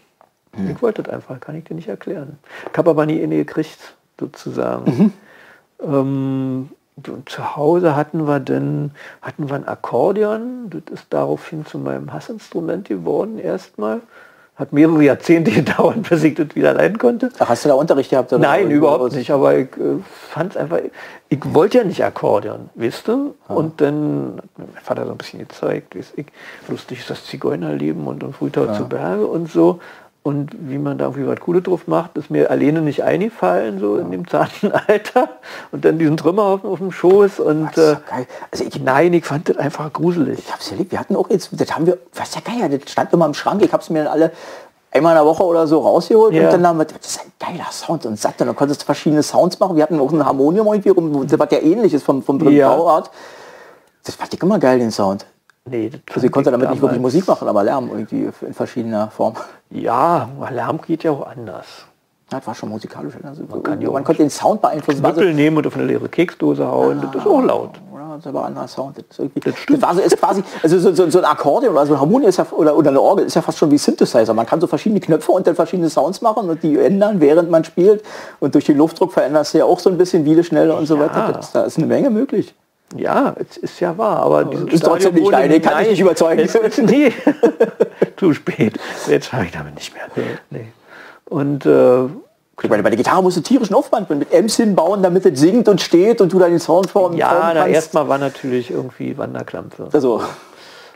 Ich wollte das einfach, kann ich dir nicht erklären. Ich habe aber nie eine gekriegt, sozusagen. Ähm, und zu Hause hatten wir dann hatten wir ein Akkordeon. Das ist daraufhin zu meinem Hassinstrument geworden erstmal. Hat mehrere Jahrzehnte gedauert, bis ich das wieder leiden konnte. Ach, hast du da Unterricht gehabt? oder? Nein, Oder- überhaupt nicht. Aber ich äh, fand es einfach, ich wollte ja nicht Akkordeon, weißt du? Und dann hat mein Vater so ein bisschen gezeigt, weiß ich, lustig ist das Zigeunerleben und, und Frühtau zu Berge und so. Und wie man da irgendwie was Cooles drauf macht, ist mir alleine nicht eingefallen, so in dem zarten Alter. Und dann diesen Trümmerhaufen auf dem Schoß und äh. Also ich, nein, ich fand das einfach gruselig. ich hab's erlebt. Wir hatten auch jetzt, das haben wir, was ja geil, das stand immer im Schrank. Ich hab's mir dann alle einmal in der Woche oder so rausgeholt Ja. und dann haben wir, das ist ein geiler Sound und satt. Und dann konntest du verschiedene Sounds machen. Wir hatten auch ein Harmonium irgendwie rum, was ja ähnlich ist vom, vom Ja. Bauart. Das fand ich immer geil, den Sound. Nee, das Also ich konnte damit nicht wirklich Musik machen, aber Lärm irgendwie in verschiedener Form. Ja, Lärm geht ja auch anders. Das war schon musikalisch. Also man, kann man konnte den Sound beeinflussen. Knüppel nehmen und auf eine leere Keksdose hauen, das ist auch laut. Ja, das ist aber ein anderer Sound. Das, ist irgendwie, Das stimmt. war so, ist quasi, also so, so, so ein Akkordeon oder so ein Harmonie ist ja, oder, oder eine Orgel ist ja fast schon wie Synthesizer. Man kann so verschiedene Knöpfe und dann verschiedene Sounds machen und die ändern, während man spielt. Und durch den Luftdruck veränderst du ja auch so ein bisschen, wie schneller und so Ja. weiter. Das, da ist eine Menge möglich. Ja, es ist ja wahr, aber dieses ist trotzdem nicht deine, ich kann Nein, nicht überzeugen. Es ist, zu spät. Jetzt fahre ich damit nicht mehr. Nee. Und äh, Ich meine, bei der Gitarre musst du tierischen Aufwand mit Ems hinbauen, damit es singt und steht und du dann den Sound formen ja, na, erstmal war natürlich irgendwie Wanderklampfe. Also,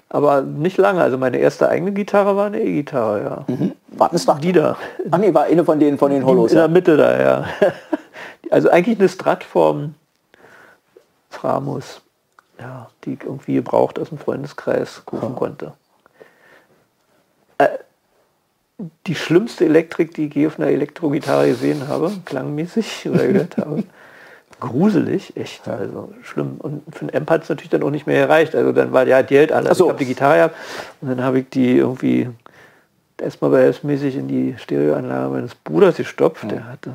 Aber nicht lange. Also meine erste eigene Gitarre war eine E-Gitarre, ja. warten es Die da. Ach nee, war eine von den, von den Hollows. In der Ja. Mitte da, ja. Also eigentlich eine Strat vom, Framus, ja, die ich irgendwie gebraucht aus dem Freundeskreis rufen konnte. Äh, die schlimmste Elektrik, die ich je auf einer Elektrogitarre gesehen habe, klangmäßig oder gehört habe. Gruselig, echt, also schlimm. Und für den Amp hat es natürlich dann auch nicht mehr erreicht. Also dann war ja die hält alle. So. Ich habe die Gitarre gehabt und dann habe ich die irgendwie erstmal behelfsmäßig in die Stereoanlage meines Bruders gestopft. Der hatte,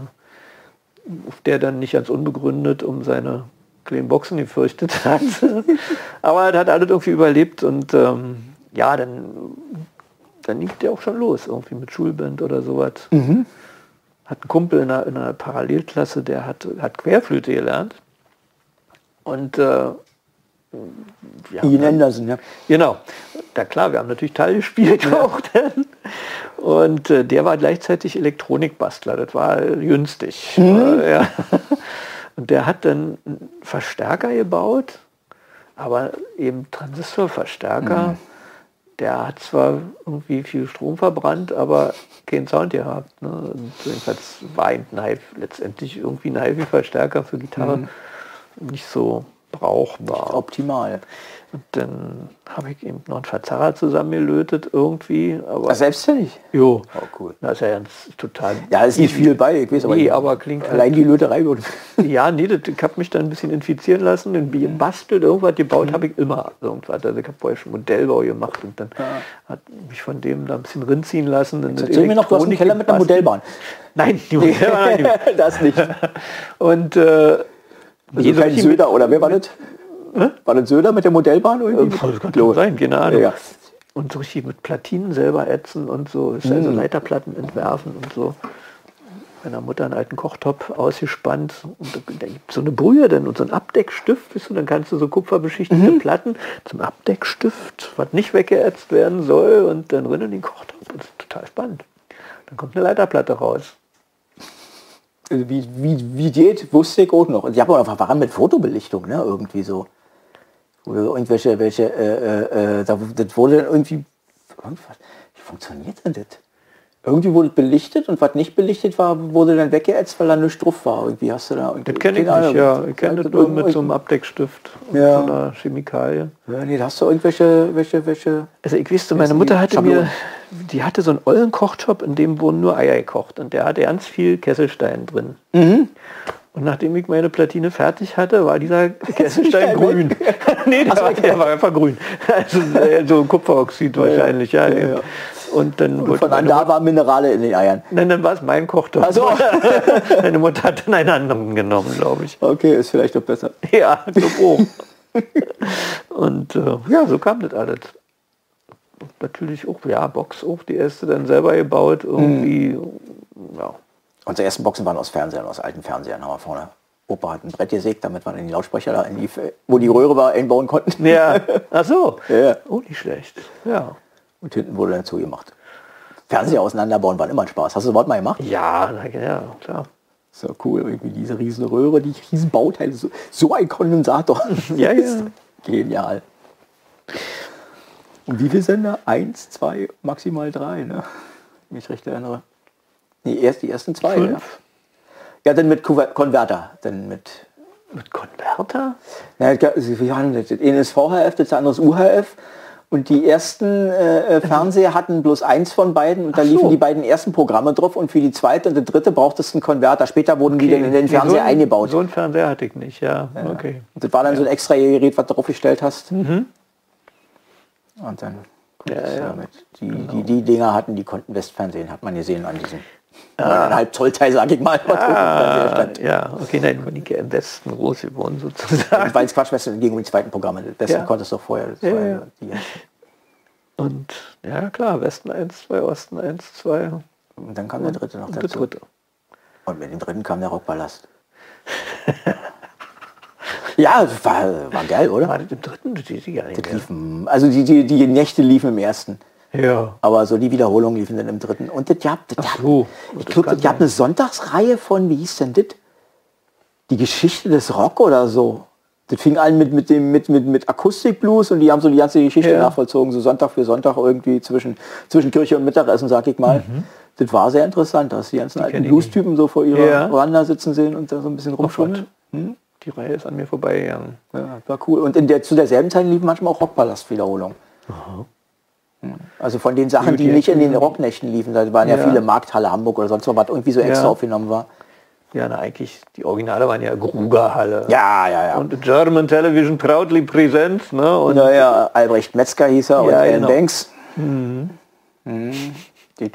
der dann nicht ganz unbegründet um seine kleinen Boxen gefürchtet hat. Aber er hat alles irgendwie überlebt und ähm, ja, dann, dann liegt der auch schon los, irgendwie mit Schulband oder sowas. Hat einen Kumpel in einer, in einer Parallelklasse, der hat, hat Querflöte gelernt. Und äh, ja, Ian Anderson, ja. Genau. Ja klar, wir haben natürlich Teil gespielt auch dann. Und äh, der war gleichzeitig Elektronikbastler. Das war äh, günstig. Äh, ja. Und der hat dann einen Verstärker gebaut, aber eben Transistorverstärker. Der hat zwar irgendwie viel Strom verbrannt, aber keinen Sound gehabt. Ne? Und jedenfalls war ein Knife letztendlich irgendwie ein HiFi-Verstärker für Gitarre nicht so brauchbar. Optimal. Und dann habe ich eben noch einen Verzerrer zusammengelötet irgendwie. Aber Ach, selbstständig? jo, Oh, cool. das ist ja ganz total. Ja, ist nicht viel bei, ich weiß aber, Nee, aber klingt halt- allein die Löterei würde. Ja, nee, das, ich habe mich dann ein bisschen infizieren lassen, ein bisschen bastelt, irgendwas gebaut habe ich immer irgendwas. Also ich habe vorher schon Modellbau gemacht und dann hat mich von dem da ein bisschen rinziehen lassen. Und Erzähl mir noch, du hast einen Keller mit einer. Modellbahn. Nein, die Modellbahn das nicht. Und äh, Also Söder, oder wer war das? War das Söder mit der Modellbahn irgendwie? Das kann schon sein, keine Ahnung. Ja. Und so richtig mit Platinen selber ätzen und so, ist Mhm. also Leiterplatten entwerfen und so. Meiner Mutter einen alten Kochtopf ausgespannt und da gibt so eine Brühe dann und so ein Abdeckstift, weißt du, dann kannst du so kupferbeschichtete Mhm. Platten zum Abdeckstift, was nicht weggeätzt werden soll und dann rein in den Kochtopf. Das ist total spannend. Dann kommt eine Leiterplatte raus. Also wie, wie, wie geht, wusste ich auch noch. Und die haben auch waren mit Fotobelichtung, ne? Irgendwie so. Oder irgendwelche, welche, äh, äh, äh, da, das wurde dann irgendwie, irgendwas, wie funktioniert denn das? Irgendwie wurde belichtet und was nicht belichtet war, wurde dann weggeätzt, weil da nichts drauf war. Irgendwie hast du da irgendwie. Das kenne ich nicht, ja. Ich kenne das Vielleicht nur mit so einem Abdeckstift und Ja. so einer Chemikalie. Ja, nee, da hast du irgendwelche, welche, welche. Also ich wüsste, meine Mutter hatte mir, Schablonen? die hatte so einen ollen Kochtopf, in dem wurden nur Eier gekocht und der hatte ganz viel Kesselstein drin. Mhm. Und nachdem ich meine Platine fertig hatte, war dieser Kesselstein grün. nee, der, war, der war einfach grün. Also äh, so Kupferoxid wahrscheinlich, ja. ja, ja. Und dann Und von da waren Minerale in den Eiern. nein, dann war es mein Kochtopf. Ach so. meine Mutter hat dann einen anderen genommen, glaube ich. Okay, ist vielleicht doch besser. Ja, ich glaub auch. Und äh, ja, so kam das alles. Natürlich auch, ja, Box auch, die erste dann selber gebaut, irgendwie, ja. Unsere ersten Boxen waren aus Fernsehern, aus alten Fernsehern. Haben wir vorne. Opa hat ein Brett gesägt, damit wir in die Lautsprecher, da in die, wo die Röhre war, einbauen konnten. Ja, ach so. Ja. Oh, nicht schlecht. Ja. Und hinten wurde dann zugemacht. Fernseher auseinanderbauen war immer ein Spaß. Hast du das Wort mal gemacht? Ja, na, ja, klar. So cool, irgendwie diese riesen Röhre, die riesen Bauteile, so, so ein Kondensator. Ja, ja. Genial. Und wie viele Sender? Eins, zwei, maximal drei, ne? Wenn ich recht erinnere. Nee, erst die ersten zwei. Ja. Fünf. ja, dann mit Konverter. Dann mit. Mit Konverter? Wie war denn das? Eine ist VHF, das andere ist UHF. Und die ersten äh, äh, Fernseher hatten bloß eins von beiden und da so. liefen die beiden ersten Programme drauf und für die zweite und die dritte brauchtest einen Konverter. Später wurden die dann in den Fernseher so, ein- eingebaut. So ein Fernseher hatte ich nicht, ja. Okay. Und das war dann so ein extra Gerät, was du draufgestellt hast. Und dann Ja, ja. damit. Die, die, die Dinger hatten, die konnten Westfernsehen, hat man gesehen an diesem eineinhalb Zollteil, sag ich mal. Ah, ja, okay, nein, ich ja im Westen groß geworden sozusagen. Weil es Quatsch, Westen ging um die zweiten Programme. Westen Ja. konntest du doch vorher. Ja, ja. Die, Und ja, klar, Westen 1, 2, Osten 1, 2 und dann kam der dritte noch und der dazu. dritte. Und mit dem dritten kam der Rockballast. ja, war, war geil, oder? War das im dritten? Nicht Das mehr. liefen, also die, die, die Nächte liefen im ersten. Ja. Aber so die Wiederholungen liefen dann im dritten. Und das gab, das gab, so. ich Das glaube, das gab eine Sonntagsreihe von, wie hieß denn das? Die Geschichte des Rock oder so. Das fing an mit, mit dem mit, mit, mit Akustikblues und die haben so die ganze Geschichte Ja. nachvollzogen, so Sonntag für Sonntag irgendwie zwischen, zwischen Kirche und Mittagessen, sag ich mal. Das war sehr interessant, dass die ganzen alten kenn ich Blues-Typen so vor ihrer Ja. Veranda sitzen sehen und da so ein bisschen Gott. rumschwimmen. Hm? Die Reihe ist an mir vorbeigegangen. Ja, war cool. Und in der, zu derselben Zeit liefen manchmal auch Rockpalast-Wiederholungen. Also von den Sachen, die nicht in den. Rocknächten liefen, da waren ja, Ja. viele Markthalle Hamburg oder sonst was, was irgendwie so extra Ja. aufgenommen war. Ja, na, eigentlich, die Originale waren ja Grugerhalle. Ja, ja, ja. Und German Television proudly presents, ne? Und naja, Albrecht Metzger hieß er und Ja, Alan genau. Banks. Mhm.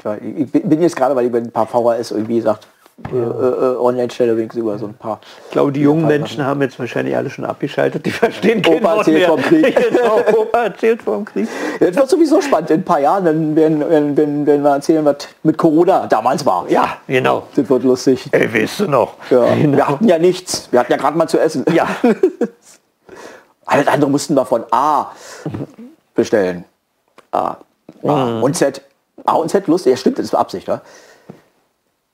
War- Ich bin jetzt gerade, weil ich ein paar VHS irgendwie gesagt, äh, äh, online stelle wenigstens über so ein paar. ich glaube, die jungen Menschen haben jetzt wahrscheinlich alle schon abgeschaltet. Die verstehen kein Opa erzählt mehr. vom Krieg. genau, Opa erzählt vom Krieg. Das wird sowieso spannend in ein paar Jahren, dann werden, wenn, wenn, wenn wir erzählen, was mit Corona damals war. Ja, genau. Das wird lustig. Ey, weißt du noch? Ja. Genau. Wir hatten ja nichts. Wir hatten ja gerade mal zu essen. Ja. Alles andere mussten wir von A bestellen. A. A und Z. A und Z lustig. Ja, stimmt, das ist Absicht, oder?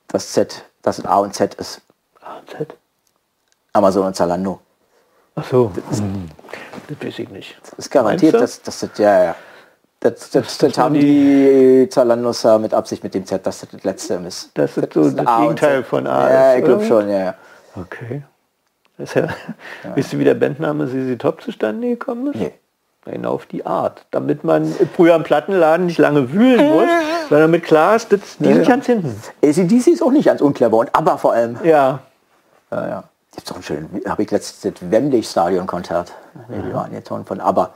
Das Z, das in A und Z ist. AZ. Amazon und Zalando. Ach so. Hm. Das weiß ich nicht. Das ist garantiert, dass das, das, ja, ja. Das, das, das, haben die Zalandos ja mit Absicht mit dem Z, dass das das letzte ist. Das ist so das A und Gegenteil Z. von A Ja, ich glaube schon, ja. ja. Okay. Das ist ja, Wisst ihr, wie der Bandname Sisi Top zustande gekommen ist? Nee. Genau auf die Art. Damit man früher im Plattenladen nicht lange wühlen muss, sondern mit klar ist, das, die sind ganz hinten. ACDC ist auch nicht ganz unclever und aber vor allem. Ja. Ja, ja. Gibt's doch ein schön, habe ich letztes Wembley Stadion Konzert. Ja. Die waren jetzt von ABBA.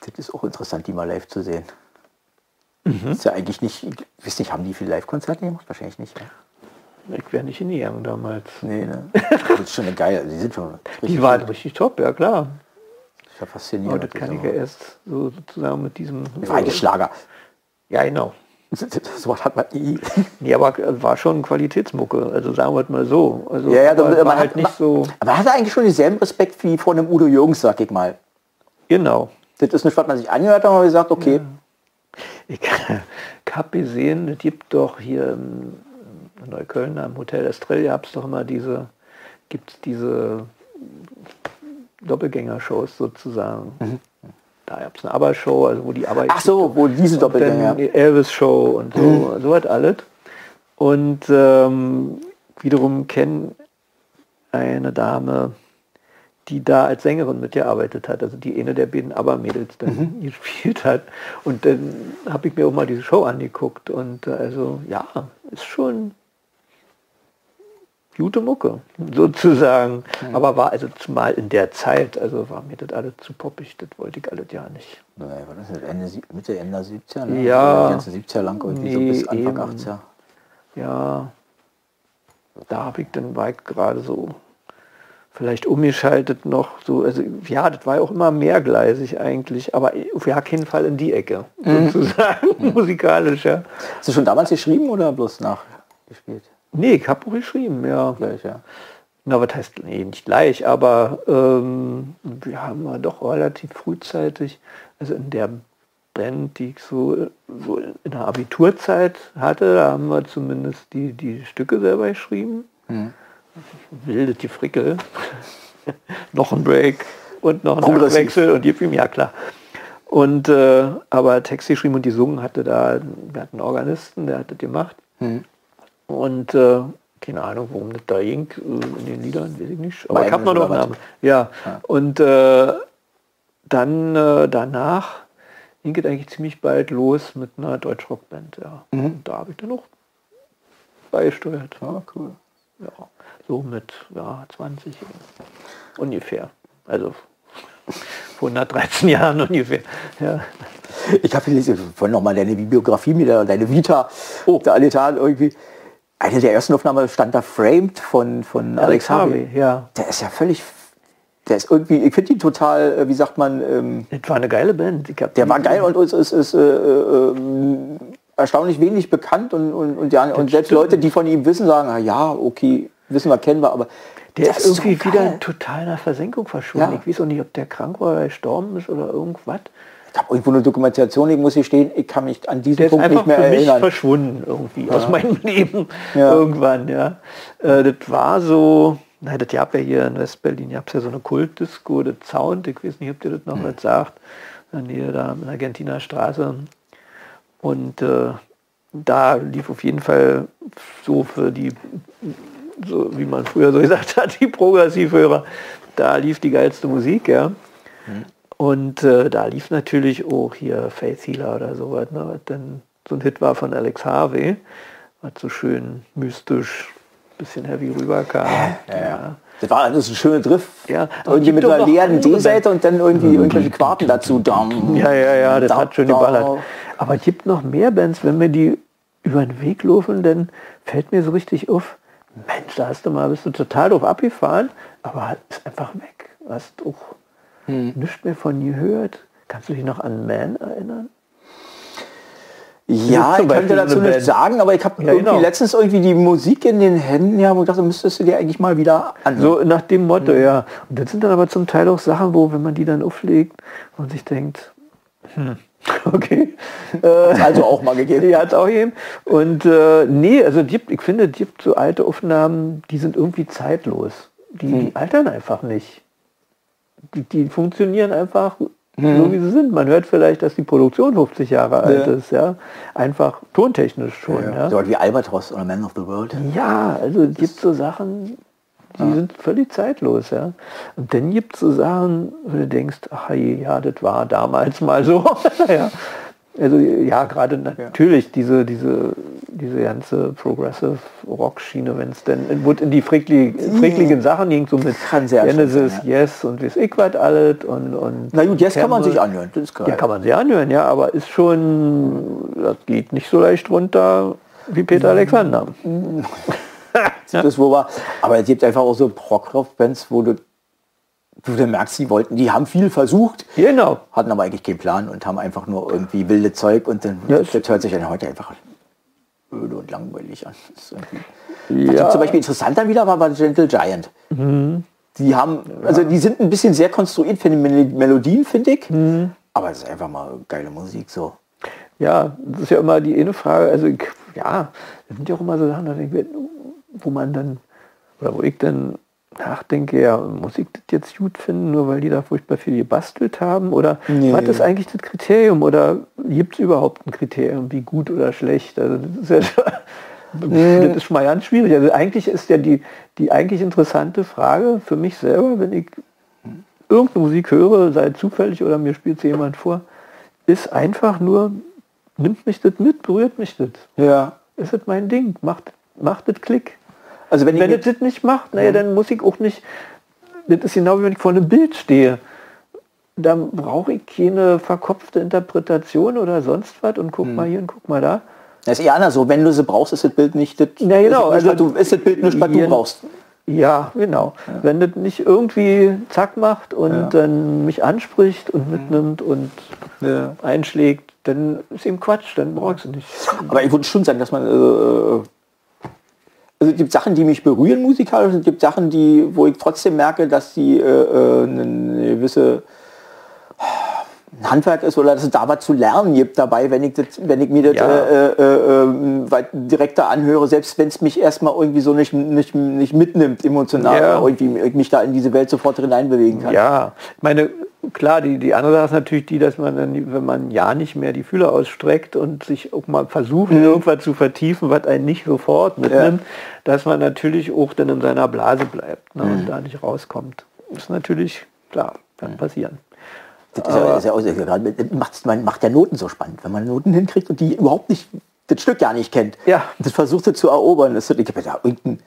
Das ist auch interessant, die mal live zu sehen. Ist ja eigentlich nicht, ich weiß nicht, haben die viel Live-Konzerte gemacht? Wahrscheinlich nicht. Ja. Ich wäre nicht hingegangen damals. Nee, ne? Das ist schon eine geile, die sind schon Die richtig waren gut. richtig top, ja klar. Ist ja faszinierend. Aber das kann ich ja erst so sozusagen mit diesem... Das war eigentlich Schlager. Ja, genau. So was hat man nie. Nee, aber war schon Qualitätsmucke. Also sagen wir es mal so. Also Ja, ja, aber man war hat- halt nicht so... Aber hat er eigentlich schon denselben Respekt wie vor einem Udo Jürgens, sag ich mal. Genau. Das ist nicht, was man sich angehört hat, aber gesagt, okay, Ich, ich habe gesehen, es gibt doch hier in Neukölln am Hotel Estrella gab es doch immer diese, gibt es diese Doppelgänger-Shows sozusagen. Da gab es eine ABBA-Show, also wo die. Mhm. ach so, wo diese Doppelgänger. die Elvis-Show und so, Mhm. so was alles. Und ähm, wiederum kennen eine Dame, die da als Sängerin mitgearbeitet hat, also die eine der beiden ABBA-Mädels dann Mhm. gespielt hat. Und dann habe ich mir auch mal diese Show angeguckt und äh, also ja, ist schon gute Mucke, sozusagen. Aber war also zumal in der Zeit, also war mir das alles zu poppig, das wollte ich alles ja nicht. Was ist das? Ende, Mitte, Ende 70er? Ne? Ja. Oder Die ganze 70er lang irgendwie so Nee, bis Anfang eben. 80er. Ja, da habe ich dann weit gerade so vielleicht umgeschaltet noch so, also ja, das war ja auch immer mehrgleisig eigentlich, aber auf ja keinen Fall in die Ecke, sozusagen, musikalisch, ja. Hast du schon damals geschrieben oder bloß nachgespielt? Nee, ich habe auch geschrieben, ja. Gleich, ja. Na, was heißt, nee, nicht gleich, aber ähm, wir haben ja doch relativ frühzeitig, also in der Band, die ich so, so in der Abiturzeit hatte, da haben wir zumindest die, die Stücke selber geschrieben. Mhm. Wilde die Frickel. noch ein Break und noch ein. Wechsel und gib ihm, ja klar. Und äh, aber Text geschrieben und gesungen hatte da, wir hatten einen Organisten, der hat das gemacht. Mhm. Und äh, keine Ahnung, worum das da ging äh, in den Liedern, weiß ich nicht. Aber War ich habe noch Englisch noch oder Namen. Ja. Und äh, dann äh, danach ging es eigentlich ziemlich bald los mit einer Deutschrockband. Ja. Und da habe ich dann noch beisteuert. Ja, cool. Ja, so mit ja, 20 ungefähr. Also vor 113 Jahren ungefähr. Ja. Ich habe vorhin noch mal deine Biografie mit der, deine Vita. Oh. Der Alitan irgendwie. Eine der ersten Aufnahmen stand da Framed von, von Alex, Harvey. ja. Der ist ja völlig, der ist irgendwie, ich finde ihn total, äh, wie sagt man, ähm, Das war eine geile Band. Der war geil und es ist, ist äh, äh, erstaunlich wenig bekannt und, und, und, ja, und selbst stimmt. Leute, die von ihm wissen, sagen, ja, okay, wissen wir, kennen wir, aber Der ist irgendwie so wieder geil. in totaler Versenkung verschwunden. Ja. Ich weiß auch nicht, ob der krank war oder gestorben ist oder irgendwas. Ich habe irgendwo eine Dokumentation, ich muss hier stehen, ich kann mich an diesen Der Punkt einfach nicht mehr für mich erinnern. verschwunden irgendwie aus meinem Leben Ja. irgendwann, ja. Äh, das war so, na, das gab ja hier in West-Berlin, gab es ja so eine Kultdisco, das Sound, ich weiß nicht, ob ihr das noch mal sagt, in der Nähe da in der Argentiner Straße. Und äh, da lief auf jeden Fall so für die so wie man früher so gesagt hat, die Progressivhörer, da lief die geilste Musik, ja. Mhm. Und äh, da lief natürlich auch hier Faith Healer oder sowas, ne, was dann so ein Hit war von Alex Harvey, was so schön mystisch, bisschen heavy rüberkam. Ja, ja. Das war alles ein schöner Drift. Ja, irgendwie mit einer leeren D-Seite und dann irgendwie mhm. irgendwelche Quarten dazu. Dam, ja, ja, ja, das da, hat schon geballert. Aber es gibt noch mehr Bands, wenn wir die über den Weg laufen, dann fällt mir so richtig auf, Mensch, da hast du mal, bist du total drauf abgefahren, aber ist einfach weg. Hast auch hm. nichts mehr von gehört. Kannst du dich noch an Man erinnern? Ja, ich könnte dazu nicht sagen, aber ich habe ja, irgendwie genau. letztens irgendwie die Musik in den Händen, ja, ich dachte, müsstest du dir eigentlich mal wieder an. So nach dem Motto, mhm. ja. Und das sind dann aber zum Teil auch Sachen, wo, wenn man die dann auflegt und sich denkt, hm, okay. also auch mal gegeben. Ja, hat auch gegeben. Und äh, nee, also gibt, ich finde, gibt so alte Aufnahmen, die sind irgendwie zeitlos. Die, hm. die altern einfach nicht. Die, die funktionieren einfach mhm. so wie sie sind. Man hört vielleicht, dass die Produktion 50 Jahre alt ja. ist, ja. Einfach tontechnisch schon. Ja, ja. So wie Albatros oder Man of the World. Ja, also es gibt so Sachen, die ja. sind völlig zeitlos, ja. Und dann gibt es so Sachen, wo du denkst, ach ja, das war damals mal so. ja. Also ja, gerade natürlich ja. diese, diese, diese ganze Progressive Rock-Schiene, wenn es denn in die frickligen Sachen ging, so mit Genesis, sein, ja. Yes und wie es ich was alles und, und Na gut, Yes kann man sich anhören. Das ist Ja, kann man sich anhören, ja, aber ist schon, das geht nicht so leicht runter wie Peter. Alexander. das wo war. Aber es gibt einfach auch so Rock-Bands, wo du du merkst, sie wollten, die haben viel versucht, genau. hatten aber eigentlich keinen Plan und haben einfach nur irgendwie wilde Zeug und dann ja, das hört sich dann heute einfach öde und langweilig an. Ja. Was zum Beispiel interessant dann wieder war, war Gentle Giant. Mhm. Die haben, also die sind ein bisschen sehr konstruiert für die Melodien, finde ich. Mhm. Aber es ist einfach mal geile Musik so. Ja, das ist ja immer die eine Frage. Also ja, das sind ja auch immer so Sachen, wo man dann, oder wo ich dann nachdenke, ja, muss ich das jetzt gut finden, nur weil die da furchtbar viel gebastelt haben? Oder nee. was ist eigentlich das Kriterium? Oder gibt es überhaupt ein Kriterium, wie gut oder schlecht? Also das ist ja nee. das ist schon mal ganz schwierig. Also eigentlich ist ja die, die eigentlich interessante Frage für mich selber, wenn ich irgendeine Musik höre, sei zufällig oder mir spielt sie jemand vor, ist einfach nur, nimmt mich das mit, berührt mich das. Ja. Ist das mein Ding? Macht, macht das Klick. Also wenn, wenn ich das nicht macht, naja, dann muss ich auch nicht, das ist genau wie wenn ich vor einem Bild stehe. Dann brauche ich keine verkopfte Interpretation oder sonst was und guck hm. mal hier und guck mal da. Das ist eher anders so, wenn du sie brauchst, ist das Bild nicht das, ja, genau. ist, also, ist das Bild nicht, was du brauchst. Ja, genau. Ja. Wenn das nicht irgendwie zack macht und ja. dann mich anspricht und mitnimmt und ja. einschlägt, dann ist ihm Quatsch, dann brauchst du nicht. Aber ich würde schon sagen, dass man äh, also es gibt Sachen, die mich berühren musikalisch, es gibt Sachen, die, wo ich trotzdem merke, dass die äh, äh eine gewisse ein Handwerk ist oder dass es da was zu lernen gibt dabei, wenn ich, das, wenn ich mir das ja. äh, äh, äh, direkter anhöre, selbst wenn es mich erstmal irgendwie so nicht, nicht, nicht mitnimmt emotional, ja. irgendwie ich mich da in diese Welt sofort hineinbewegen kann. Ja, meine, klar, die, die andere Sache ist natürlich die, dass man dann, wenn man ja nicht mehr die Fühler ausstreckt und sich auch mal versucht, mhm. irgendwas zu vertiefen, was einen nicht sofort mitnimmt, ja. dass man natürlich auch dann in seiner Blase bleibt ne, mhm. und da nicht rauskommt. Das ist natürlich, klar, kann mhm. passieren. Das ist ja, ist ja auch, macht, man macht ja Noten so spannend, wenn man Noten hinkriegt und die überhaupt nicht, das Stück ja nicht kennt. Ja. Das versucht sie zu erobern. Das, ich habe da unten,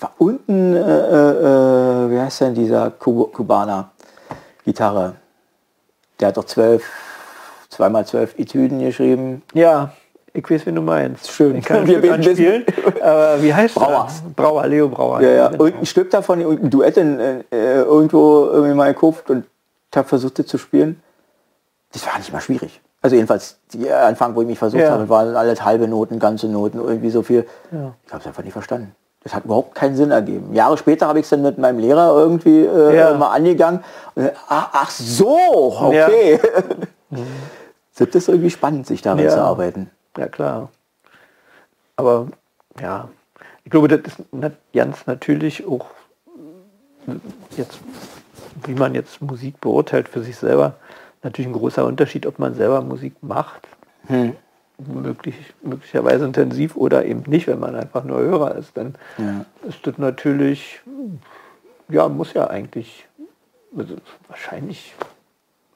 war unten, äh, äh, wie heißt denn dieser Kubaner? Gitarre. Der hat doch zwölf, zweimal zwölf Etüden geschrieben. Ja, ich weiß, wie du meinst. Schön. Ich kann wir anspielen. Aber wie heißt Brauer. Das? Brauer, Leo Brauer. Ja, ja. Und ein Stück davon, ein Duett in, äh, irgendwo irgendwie mal gekauft und habe versucht, das zu spielen. Das war nicht mal schwierig. Also jedenfalls, die Anfang, wo ich mich versucht ja. habe, waren alles halbe Noten, ganze Noten, irgendwie so viel. Ja. Ich habe es einfach nicht verstanden. Das hat überhaupt keinen Sinn ergeben. Jahre später habe ich es dann mit meinem Lehrer irgendwie äh, ja. mal angegangen. Und, ach, ach, so, okay. Ja. das ist irgendwie spannend, sich daran ja. zu arbeiten. Ja, klar. Aber ja, ich glaube, das ist ganz natürlich auch jetzt, wie man jetzt Musik beurteilt für sich selber, natürlich ein großer Unterschied, ob man selber Musik macht. Hm möglich, möglicherweise intensiv oder eben nicht, wenn man einfach nur Hörer ist, dann Ja. ist das natürlich, ja, muss ja eigentlich, also wahrscheinlich,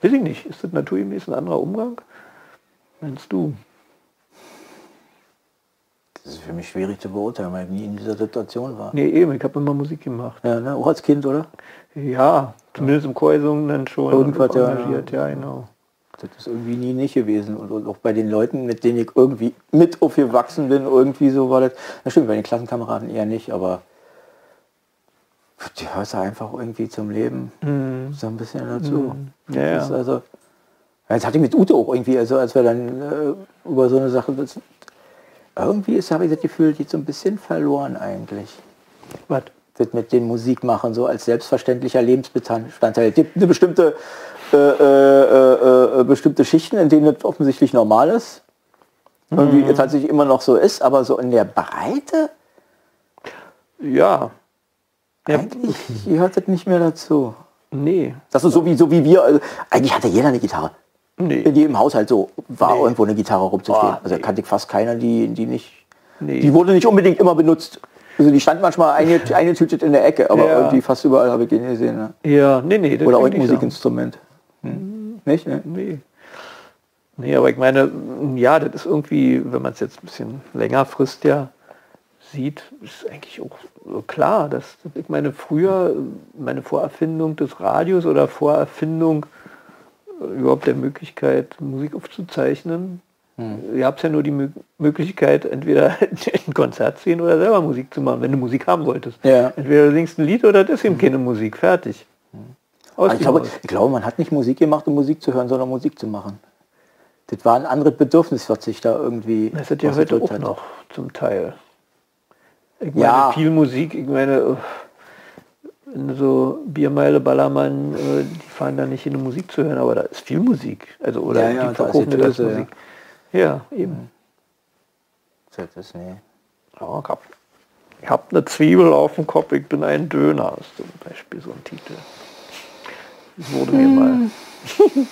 weiß ich nicht, ist das naturgemäß ein anderer Umgang? Meinst du? Das ist für mich schwierig zu beurteilen, weil ich nie in dieser Situation war. Nee, eben, ich habe immer Musik gemacht. Ja, ne? Auch als Kind, oder? Ja, zumindest im Chorgesungen dann schon. Irgendwas, ja, ja, genau. Das ist irgendwie nie nicht gewesen. Und, und auch bei den Leuten, mit denen ich irgendwie mit aufgewachsen bin, irgendwie so war das. Na stimmt, bei den Klassenkameraden eher nicht, aber die hörst du einfach irgendwie zum Leben so ein bisschen dazu. Mhm. Ja, ja. also, jetzt hatte ich mit Ute auch irgendwie, also als wir dann äh, über so eine Sache, das, irgendwie ist, habe ich das Gefühl, die so ein bisschen verloren eigentlich. Was? Das mit dem Musikmachen so als selbstverständlicher Lebensbestandteil. Es gibt eine bestimmte, äh, äh, äh, bestimmte Schichten, in denen das offensichtlich normal ist. Irgendwie Mhm. es tatsächlich immer noch so ist, aber so in der Breite Ja. ja. eigentlich gehört das nicht mehr dazu. Nee. Das ist so wie, so wie wir, also, eigentlich hatte jeder eine Gitarre. Nee. In jedem Haushalt so war Nee. irgendwo eine Gitarre rumzustehen. Boah, also nee. kannte ich fast keiner, die, die nicht. Nee. Die wurde nicht unbedingt immer benutzt. Also die stand manchmal eingetütet in der Ecke, aber Ja. irgendwie fast überall habe ich den gesehen. Ne? Ja, nee, nee. das Oder ein. Musikinstrument. Hm. Nicht? Ne? Nee. Nee, aber ich meine, ja, das ist irgendwie, wenn man es jetzt ein bisschen länger frisst, ja, sieht, ist eigentlich auch klar, dass ich meine, früher meine Vorerfindung des Radios oder Vorerfindung äh, überhaupt der Möglichkeit, Musik aufzuzeichnen. Ihr habt ja nur die Mö Möglichkeit, entweder ein Konzert sehen oder selber Musik zu machen, wenn du Musik haben wolltest. Ja. Entweder du singst ein Lied oder das ist eben keine Musik. Fertig. Aus Ich glaube, ich glaube, man hat nicht Musik gemacht, um Musik zu hören, sondern Musik zu machen. Das war ein anderes Bedürfnis, was sich da irgendwie. Das ist ja heute auch hat. noch zum Teil. Ich meine, Ja. viel Musik, ich meine, so Biermeile, Ballermann, äh, die fahren da nicht hin, um Musik zu hören, aber da ist viel Musik. Also, oder Ja, ja, die da verkaufen die das Toilette, Musik. Ja, eben. Das ist, nee. Ja, ich hab, ich hab eine Zwiebel auf dem Kopf, ich bin ein Döner, ist zum Beispiel so ein Titel. Wurde mir mal.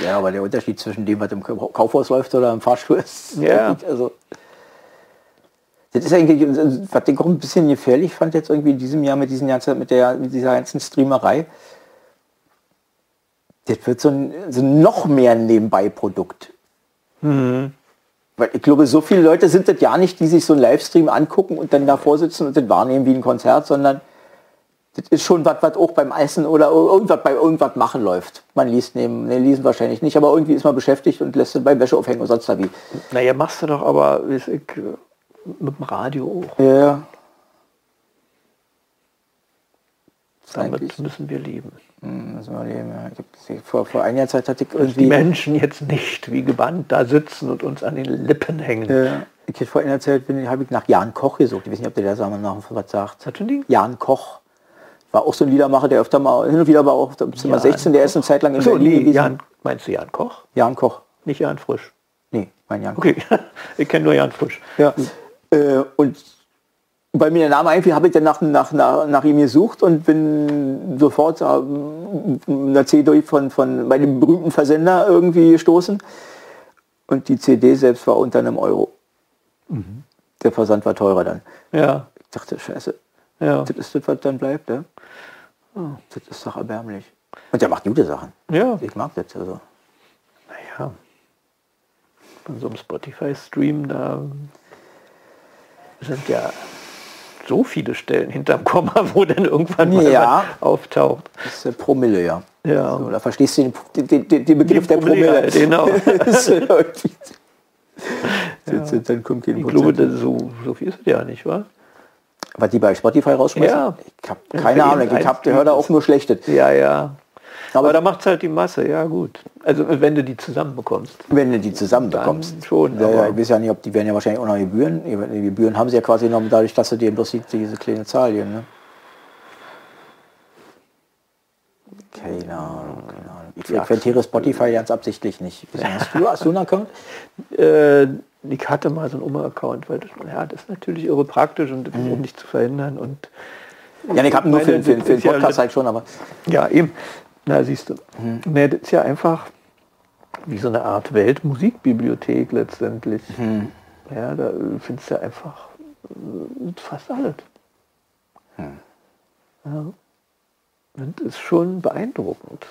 Ja, aber der Unterschied zwischen dem, was im Kau- Kaufhaus läuft oder im Fahrstuhl ist. Ja. Also, das ist eigentlich, was ich auch ein bisschen gefährlich fand jetzt irgendwie in diesem Jahr mit, diesen ganzen, mit, der, mit dieser ganzen Streamerei. Das wird so ein, so noch mehr ein Nebenbei-Produkt. Weil ich glaube, so viele Leute sind das ja nicht, die sich so einen Livestream angucken und dann davor sitzen und das wahrnehmen wie ein Konzert, sondern das ist schon was, was auch beim Essen oder irgendwas bei irgendwas machen läuft. Man liest neben, ne, lesen wahrscheinlich nicht, aber irgendwie ist man beschäftigt und lässt es beim Wäsche aufhängen und sonst da wie. Naja, machst du doch aber, ich, äh, mit dem Radio auch. Ja. Damit Eigentlich. müssen wir leben. Hm, müssen wir leben, ja. Ich hab vor, vor einiger Zeit hatte ich Die irgendwie. Menschen jetzt nicht wie gebannt da sitzen und uns an den Lippen hängen. Ja, ich hab vor einiger Zeit habe ich nach Jan Koch gesucht. Ich weiß nicht, ob der Samen nach was sagt. Ding? Jan Koch. War auch so ein Liedermacher, der öfter mal, hin und wieder aber auch im Zimmer Jan 16, der ist eine Zeit lang in So, Berlin nee, gewesen. Jan, meinst du Jan Koch? Jan Koch. Nicht Jan Frisch. Nee, mein Jan Koch. Okay, ich kenne nur Jan Frisch. Ja. Äh, und bei mir der Name einfiel, habe ich dann nach, nach, nach, nach ihm gesucht und bin sofort äh, einer CD von, von bei dem berühmten Versender irgendwie gestoßen. Und die CD selbst war unter einem Euro. Der Versand war teurer dann. Ja, Ich dachte, scheiße, ja. das ist das, was dann bleibt. Ne? Das ist doch erbärmlich. Und der macht gute Sachen. Ja, Ich mag das. Also. naja. Bei so einem Spotify-Stream, da sind ja so viele Stellen hinterm Komma, wo dann irgendwann mal Ja. was auftaucht. Das ist äh, Promille, ja. Ja. So, da verstehst du den, den, den, den Begriff der Promille, genau. Sind- Dann kommt Ich glaube, so, so viel ist es ja nicht, wahr? Was die bei Spotify rausschmeißen? Ja. Ich habe keine Ahnung. Ich hab, höre da auch nur Schlechtes. Ja, ja. Aber Aber da macht es halt die Masse, ja gut. Also wenn du die zusammenbekommst. wenn du die zusammen bekommst. Dann schon, Ja, ja, ich weiß ja nicht, ob die werden ja wahrscheinlich auch noch Gebühren. Die Gebühren haben sie ja quasi genommen, dadurch, dass sie dir bloß die- diese kleine Zahl geben. Ne? Keine Ahnung, keine Ahnung. Ich frequentiere Spotify ganz absichtlich nicht, Hast du, hast du einen Account? Äh, ich hatte mal so einen Oma-Account, weil das, ja, das ist natürlich irre praktisch und ist auch nicht zu verhindern. Und Ja, ich habe nur für, für, für den ist ja Podcast halt schon, aber Ja, eben. Na, siehst du. Mhm. Nee, das ist ja einfach, wie so eine Art Weltmusikbibliothek letztendlich. Ja, da findest du einfach äh, fast alles. Ja. Und das ist schon beeindruckend.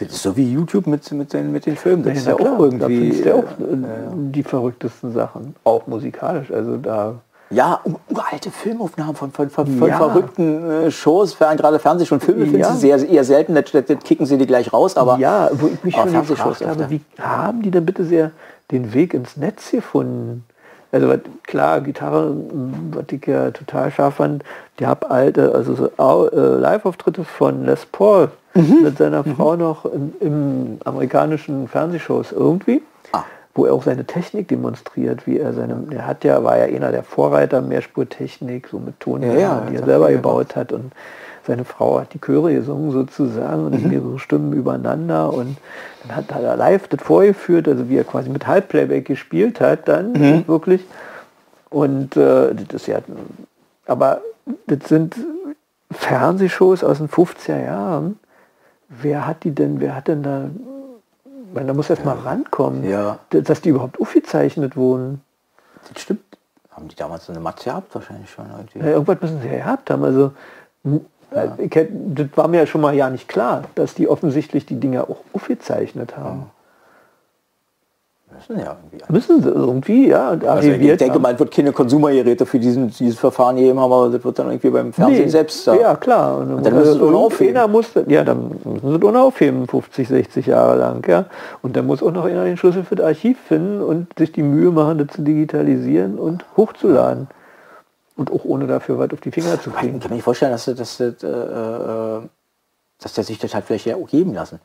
Das ist so wie YouTube mit, mit, den, mit den Filmen. Das ist ja, klar, auch irgendwie. Da du auch äh, äh, die verrücktesten Sachen. Auch musikalisch. Also da. Ja, ur- uralte Filmaufnahmen von, von, von, von Ja. verrückten äh, Shows, gerade Fernseh- und Filme Ja. findest du sehr, eher selten, das kicken sie die gleich raus, aber ja, wo ich mich aber schon gefragt habe, wie haben die denn bitte sehr den Weg ins Netz gefunden? Also was- klar, Gitarre, m, was ich ja total scharf fand, die hab alte, also so äh, Live-Auftritte von Les Paul Mhm. mit seiner Frau noch in, im amerikanischen Fernsehshows irgendwie. Ah. wo er auch seine Technik demonstriert, wie er seine, er hat ja, war ja einer der Vorreiter Mehrspurtechnik, so mit Ton, Ja, ja, die er selber er gebaut hat und seine Frau hat die Chöre gesungen sozusagen und Mhm. mehrere Stimmen übereinander und dann hat, hat er live das vorgeführt, also wie er quasi mit Halbplayback gespielt hat dann Mhm. wirklich und äh, das ist ja, aber das sind Fernsehshows aus den 50er Jahren. Wer hat die denn, wer hat denn da, meine, da muss erst mal rankommen, Ja. dass die überhaupt aufgezeichnet wurden. das stimmt. Haben die damals so eine Matze gehabt wahrscheinlich schon irgendwie. Ja, irgendwas müssen sie ja gehabt haben. Also, n- äh, das war mir ja schon mal ja nicht klar, dass die offensichtlich die Dinger auch aufgezeichnet haben. Müssen ja irgendwie. Müssen sie irgendwie, ja, Also ich denke haben. es wird keine Konsumergeräte für diesen, dieses Verfahren haben, aber das wird dann irgendwie beim Fernsehen Nee. selbst Ja, klar. Und Und dann müssen sie es aufheben. muss, ja, dann müssen sie es aufheben, 50, 60 Jahre lang. Ja. Und dann muss auch noch einer den Schlüssel für das Archiv finden und sich die Mühe machen, das zu digitalisieren und hochzuladen. Und auch ohne dafür was auf die Finger zu Ich kriegen. kann mir nicht vorstellen, dass, das, dass, das, äh, äh, dass der sich das halt vielleicht ja auch geben lassen.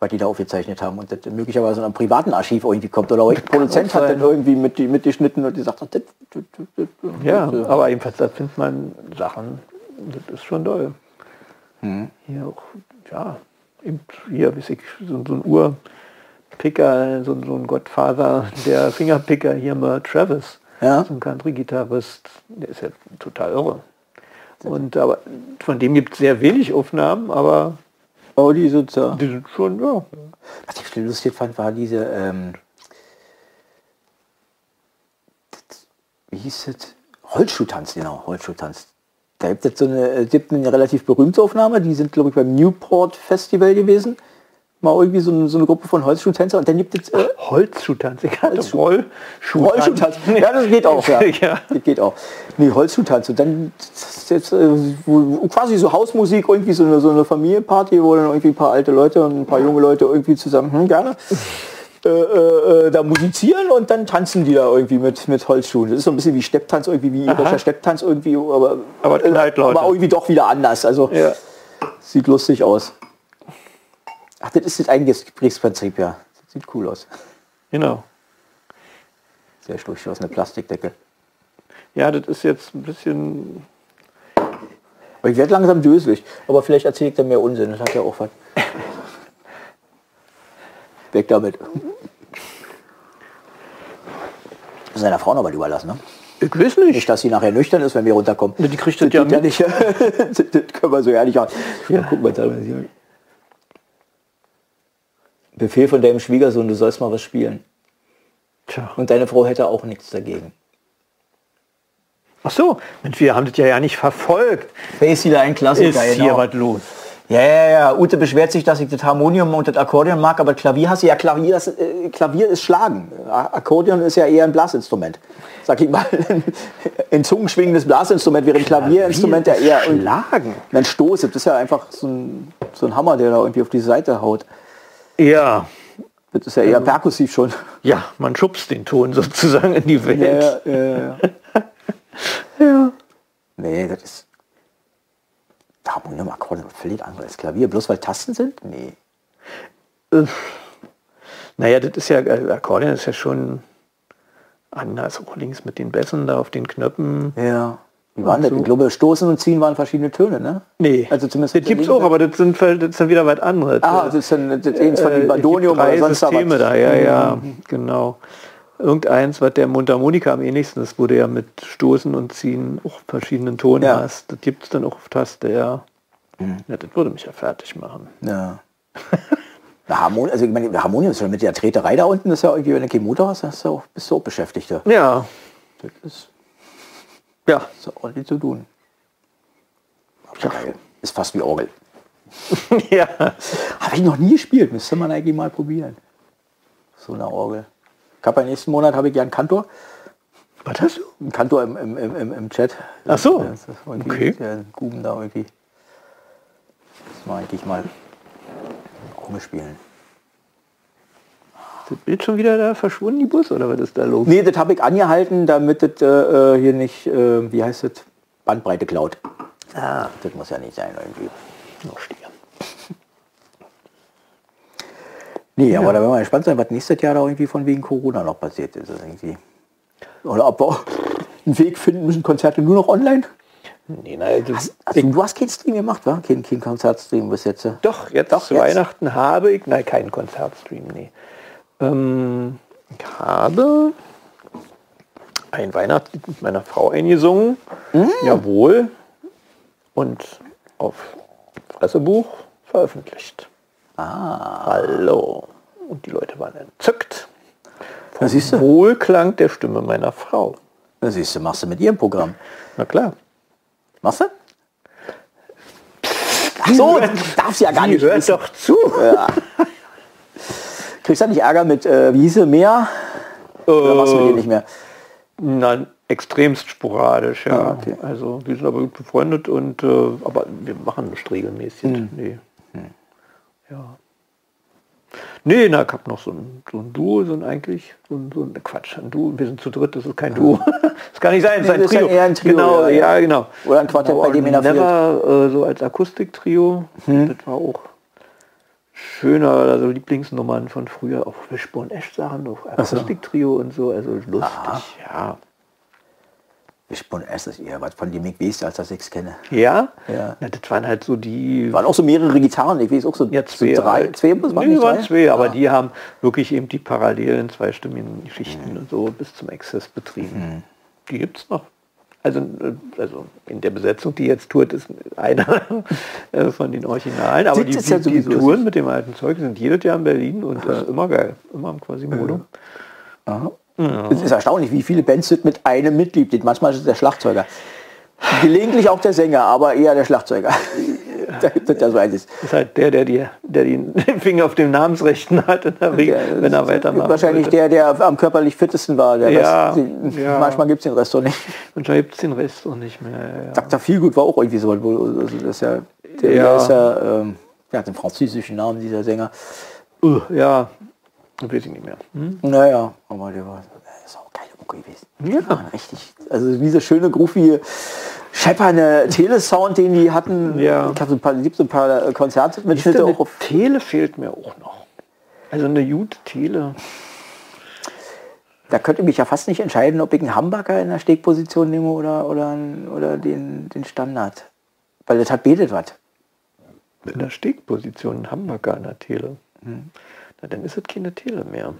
Weil die da aufgezeichnet haben und das möglicherweise in einem privaten Archiv irgendwie kommt. Oder ein Produzent hat dann irgendwie mit, die- mitgeschnitten und die sagt, das, Ja, aber jedenfalls, da findet man Sachen, das ist schon toll. Hm. Hier auch, ja, eben hier, weiß ich, so, so ein Urpicker, so, so ein Gottvater, der Fingerpicker hier mal Travis, Ja. so ein Country-Gitarrist, der ist ja total irre. Und aber von dem gibt es sehr wenig Aufnahmen, aber Oh, die sind so. die sind schon, ja. Was ich viel lustig fand, war diese, ähm, das, wie hieß es? Holzschuhtanz, genau, Holzschuhtanz. Da gibt es so eine, äh, gibt eine relativ berühmte Aufnahme, die sind, glaube ich, beim Newport Festival gewesen. Mal irgendwie so, eine- so eine Gruppe von Holzschuhtänzer und dann gibt es äh, hatte Holzschuh- Rollschuhtanz. Rollschuhtanz. Ja, das geht auch, ja. Ja. Das geht auch. Nee, Holzschuhtanz. Und dann ist jetzt, äh, quasi so Hausmusik, irgendwie so eine, so eine Familienparty, wo dann irgendwie ein paar alte Leute und ein paar junge Leute irgendwie zusammen, hm, gerne, äh, äh, äh, da musizieren und dann tanzen die da irgendwie mit, mit Holzschuhen. Das ist so ein bisschen wie Stepptanz, irgendwie wie irischer Stepptanz irgendwie, aber, Aber Leute. aber irgendwie doch wieder anders. Also Ja. sieht lustig aus. Ach, das ist das eigene Gesprächsprinzip, ja. Das sieht cool aus. Genau. Sehr durchschossene Plastikdeckel. Ja, das ist jetzt ein bisschen Aber ich werde langsam döselig. Aber vielleicht erzähle ich dann mehr Unsinn. Das hat ja auch was. Weg damit. Seiner Frau noch mal überlassen, ne? Ich weiß nicht. Nicht, dass sie nachher nüchtern ist, wenn wir runterkommen. Die kriegt das ja geht ja mit. nicht. das können wir so ehrlich haben. Ja. Guck mal, da. Befehl von deinem Schwiegersohn, du sollst mal was spielen. Tja. Und deine Frau hätte auch nichts dagegen. Ach so, Mensch, wir haben das ja, ja nicht verfolgt. Face wieder ein Klassiker. Ist hier was los? Ja, ja, ja. Ute beschwert sich, dass ich das Harmonium und das Akkordeon mag, aber Klavier hast du ja Klavier, das, äh, Klavier ist Schlagen. Akkordeon ist ja eher ein Blasinstrument. Sag ich mal, ein zungenschwingendes Blasinstrument, während Klavierinstrument ja eher Schlagen. ein Stoß. Das ist ja einfach so ein, so ein Hammer, der da irgendwie auf die Seite haut. Ja, Das ist ja eher perkussiv schon. ja, man schubst den Ton sozusagen in die Welt. Ja, ja, ja. Ja. Nee, das ist Harmonium, Akkordeon, völlig anderes Klavier. Bloß weil Tasten sind? Nee. Äh, Naja, das ist ja, äh, Akkordeon ist ja schon anders, auch links mit den Bässen da auf den Knöpfen. Ja. Wie waren das? Ich glaube, Stoßen und Ziehen waren verschiedene Töne, ne? Nee, Also zumindest das gibt's auch, aber das sind, das ist dann wieder was anderes. Ah, das ist dann das eins von Äh, den Badonium es gibt oder sonst Systeme was. da, ja, ja, genau. Irgendeins, was der Mundharmonika am ähnlichsten ist, wo du ja mit Stoßen und Ziehen auch verschiedenen Ton Ja. hast. Das gibt es dann auch auf Taste, ja. Ja, das würde mich ja fertig machen. Ja. Na, Harmon also ich meine, Harmonium ist schon mit der Treterei da unten, das ist ja irgendwie, wenn du keinen Motor hast, hast du auch, bist du auch beschäftigt. da. Ja, Das ist, ja. ist auch ordentlich zu tun. Ja. Ist fast wie Orgel. ja. Habe ich noch nie gespielt, müsste man eigentlich mal probieren. So eine Orgel. Ich habe nächsten Monat habe ich ja einen Kantor. Was hast du? Einen Kantor im, im, im, im- im Chat. Ach so. Das Okay. Der Guben da irgendwie. Das mal eigentlich mal Orgel spielen. Ist das Bild schon wieder da verschwunden, die Bus, oder was ist da los? Nee, das habe ich angehalten, damit das äh, hier nicht, äh, wie heißt das, Bandbreite klaut. Ah, Das muss ja nicht sein irgendwie. noch Stier. Nee, aber da werden wir gespannt sein, was nächstes Jahr da irgendwie von wegen Corona noch passiert ist. Irgendwie. Oder ob wir auch einen Weg finden müssen, Konzerte nur noch online. Nee, na, das, Also du hast keinen Stream gemacht, wa? Kein, kein Konzertstream bis jetzt. Doch, jetzt Doch, zu jetzt. Weihnachten habe ich, nein, keinen Konzertstream, nee. Ähm, ich habe ein Weihnachtslied mit meiner Frau eingesungen. Mm. Jawohl. Und auf Pressebuch veröffentlicht. Ah, Hallo. Und die Leute waren entzückt. da siehst du. Wohlklang der Stimme meiner Frau. Da siehst du, machst du mit ihrem Programm. Na klar. Machst du? Ach so, darfst ja gar Die nicht hört wissen. doch zu. Kriegst du nicht Ärger mit, äh, wie hieß sie, mehr? Oder machst du mit ihr nicht mehr? Nein, extremst sporadisch, ja. Ah, okay. Also wir sind aber gut befreundet und äh, aber wir machen nicht regelmäßig. Hm. Nee. Ja. Nee, na, ich hab noch so ein, so ein Duo, so ein eigentlich, so ein, so ein Quatsch, ein Duo, wir sind zu dritt, das ist kein Duo. das kann nicht sein, das ist ein ist Trio. eher ein Trio, Genau, ja, ja, ja. genau. Oder ein Quartett, bei dem einer fehlt. Never, äh, so als Akustiktrio, das war auch schöner, also Lieblingsnummern von früher, auch Wishbone Ash Sachen, auch so. Akustiktrio und so, also lustig, ja. Ich bin erst das eher was von dem ich weiß, als dass ich es kenne. Ja? Ja. Na, das waren halt so die Waren auch so mehrere Gitarren, ich weiß auch so, ja, so zwei, drei, zwei, das waren nee, waren zwei, aber Ah. die haben wirklich eben die parallelen zweistimmigen Geschichten Mhm. und so bis zum Exzess betrieben. Die gibt's noch. Also, äh, also in der Besetzung, die jetzt tourt, ist einer äh, von den Originalen. Aber die, ja die, die Touren mit dem alten Zeug sind jedes Jahr in Berlin und das ist immer geil. Immer im Quasimodo. Aha. Es ist erstaunlich, wie viele Bands sind mit einem Mitglied. sind. Manchmal ist es der Schlagzeuger. Gelegentlich auch der Sänger, aber eher der Schlagzeuger. da gibt es ja so eines. Das ist halt der, der, die, der den den Finger auf dem Namensrechten hat in der Regel, wenn er weitermacht. Wahrscheinlich der, der am körperlich fittesten war. Ja, Rest, ja. Manchmal gibt es den Rest doch nicht. Da gibt es den Rest auch nicht mehr. Ja. Dr. Feelgood war auch irgendwie so. Also das ist ja, der, Ja. der ist ja, ähm, der hat den französischen Namen, dieser Sänger. Uh, ja, weiß ich nicht mehr. Hm? Naja, aber der war der ist auch geile Mucke gewesen. Ja. Waren richtig, also diese schöne, groovige, scheppernde Telesound, den die hatten. Ja. Ich habe so ein paar, gibt so ein paar äh, Konzertmitschnitte Siehste, auch eine auf. Tele fehlt mir auch noch. Also eine gute Tele. Da könnte mich ja fast nicht entscheiden, ob ich einen Hamburger in der Stegposition nehme oder, oder, einen- oder den, den Standard. Weil das hat betet was. In der Stegposition ein Hamburger an der Tele. Hm. Na, dann ist es keine Tele mehr.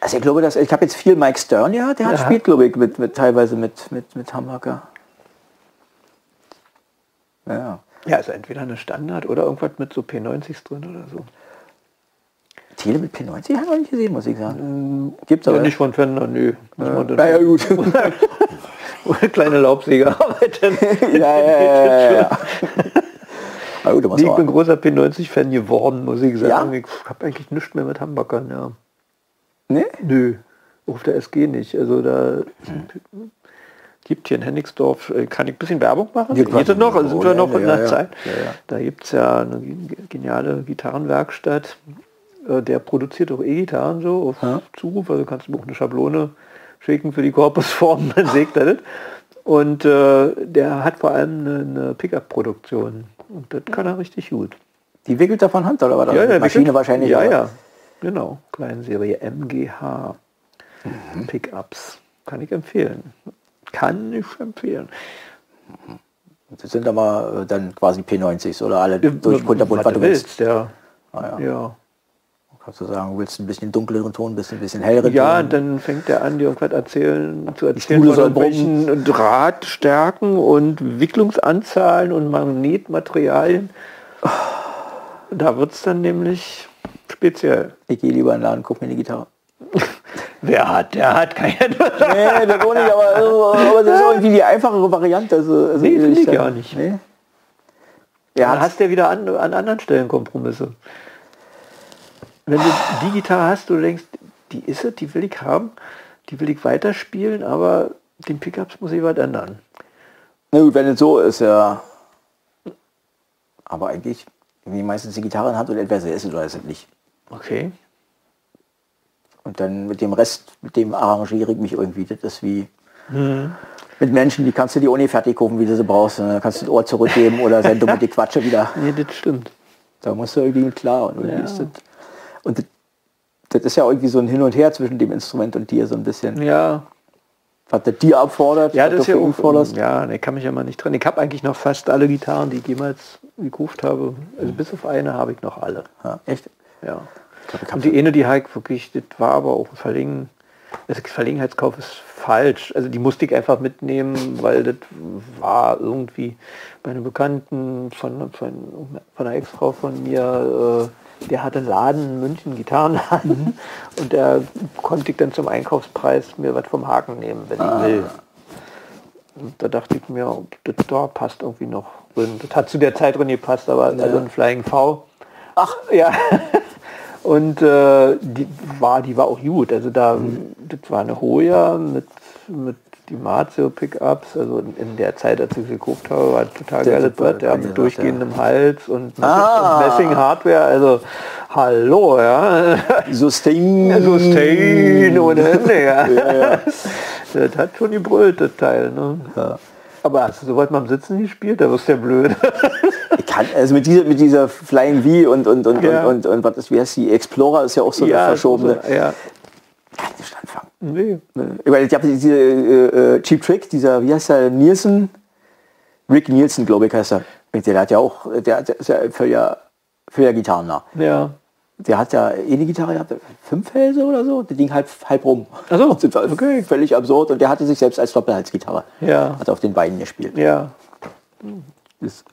Also ich glaube, dass ich habe jetzt viel Mike Stern, ja, der hat Ja. spielt, glaube ich, mit, mit teilweise mit, mit, mit Hamburger. Ja. Ja, also entweder eine Standard oder irgendwas mit so P90s drin oder so. Tele mit P90 habe ich noch nicht gesehen, muss ich sagen. Gibt's Ja, aber. nicht von Fender, nö. Muss man dann- Na ja, gut. Kleine Laubsäge arbeiten. ja, ja, ja, ja, ja. Gut, ich bin großer P90-Fan geworden, muss ich sagen. Ja? Ich habe eigentlich nichts mehr mit Hamburgern, ja. Nee? Nö, auf der SG nicht. Also da gibt hier in Hennigsdorf, äh, kann ich ein bisschen Werbung machen? Ja, Geht das noch? Also sind wir noch in Ende, der ja. Zeit? Ja, ja. Da gibt es ja eine ge- geniale Gitarrenwerkstatt. Äh, Der produziert auch E-Gitarren so auf Ja. Zuruf. Also kannst du mir auch eine Schablone schicken für die Korpusform, dann sägt er das. Und äh, der hat vor allem eine, eine Pickup-Produktion. Und das kann er richtig gut. Die wickelt er von Hand oder was? Ja, ja, Maschine wickelt- wahrscheinlich. Ja, aber- ja. Genau. Kleinserie MGH. Pickups. Kann ich empfehlen. Kann ich empfehlen. Das sind aber äh, dann quasi P90s oder alle durch kunterbunt, was du willst. Ja. Ah, ja. Ja. Kannst du sagen, du willst ein bisschen dunkleren Ton, bist ein bisschen helleren Ja, Ton. und dann fängt er an, dir irgendwas erzählen, zu erzählen von irgendwelchen Drahtstärken und Wicklungsanzahlen und Magnetmaterialien. Da wird es dann nämlich speziell. Ich gehe lieber in den Laden, guck mir eine Gitarre. Wer hat, der hat keine. Nee, das auch nicht, aber, aber das ist irgendwie die einfachere Variante. Also, also Nee, finde ich dann- gar nicht. Nee. Ja, dann hast du ja wieder an, an anderen Stellen Kompromisse. Wenn du die Gitarre hast, du denkst, die ist es, die will ich haben, die will ich weiterspielen, aber den Pickups muss ich was ändern. Na gut, wenn es so ist, ja. Aber eigentlich, wenn die meistens die Gitarre in Hand und entweder ist es oder ist es nicht. Okay. Und dann mit dem Rest, mit dem arrangiere ich mich irgendwie. Das ist wie mit Menschen, die kannst du die ohne fertig kaufen, wie du sie brauchst. Und dann kannst du das Ohr zurückgeben oder sein dumme die Quatsche wieder. Nee, das stimmt. Da musst du irgendwie mit klar. Und, irgendwie Ja. das, und das, das ist ja irgendwie so ein Hin und Her zwischen dem Instrument und dir so ein bisschen. Ja, Was das dir abfordert, ja was das ist du ja für ihn auch, forderst. ja, ne, kann mich ja mal nicht dran. Ich habe eigentlich noch fast alle Gitarren, die ich jemals gekauft habe. Also bis auf eine habe ich noch alle. Ja, echt? Ja. Und die eine, die Hike wirklich, das war aber auch ein Verlegen. Also Verlegenheitskauf ist falsch. Also die musste ich einfach mitnehmen, weil das war irgendwie bei einem Bekannten von, von, von einer Ex-Frau von mir, äh, der hatte einen Laden in München, Gitarrenladen. Und da konnte ich dann zum Einkaufspreis mir was vom Haken nehmen, wenn ich will. Und da dachte ich mir, das da passt irgendwie noch drin. Das hat zu der Zeit drin gepasst, aber also ein Flying V. Ach, ja. Und äh, die war, die war auch gut. Also da, das war eine Hoya mit, mit die Marzio Pickups. Also in, der Zeit, als ich sie gekauft habe, war ein total Sehr geiles Brett. Ja, mit durchgehendem Hals und, Ah. und Messing Hardware. Also hallo, ja. Sustain. So Stain ohne Ende, ja. Ja, ja. Das hat schon gebrüllt, das Teil. Ne? Ja. Aber hast du so weit mal am Sitzen gespielt? Da wirst du ja blöd. Ich kann, also mit dieser, mit dieser Flying V und, und, und, Ja. und, und, und was ist, wie heißt die? Explorer ist ja auch so eine verschobene. so- ja. Kann ich nicht anfangen. Nee. Ich meine, ich habe diese äh, äh, Cheap Trick, dieser, wie heißt der, Nielsen? Rick Nielsen, glaube ich, heißt er. Der hat ja auch, der, der ist ja völliger, völliger Gitarrennah. Ja. Der hat ja eh eine Gitarre gehabt, fünf Hälse oder so, das Ding halb, halb rum. Ach so, Das war okay. Völlig absurd. Und der hatte sich selbst als Doppelhalsgitarre. Ja. Hat auf den Beinen gespielt. Ja. Das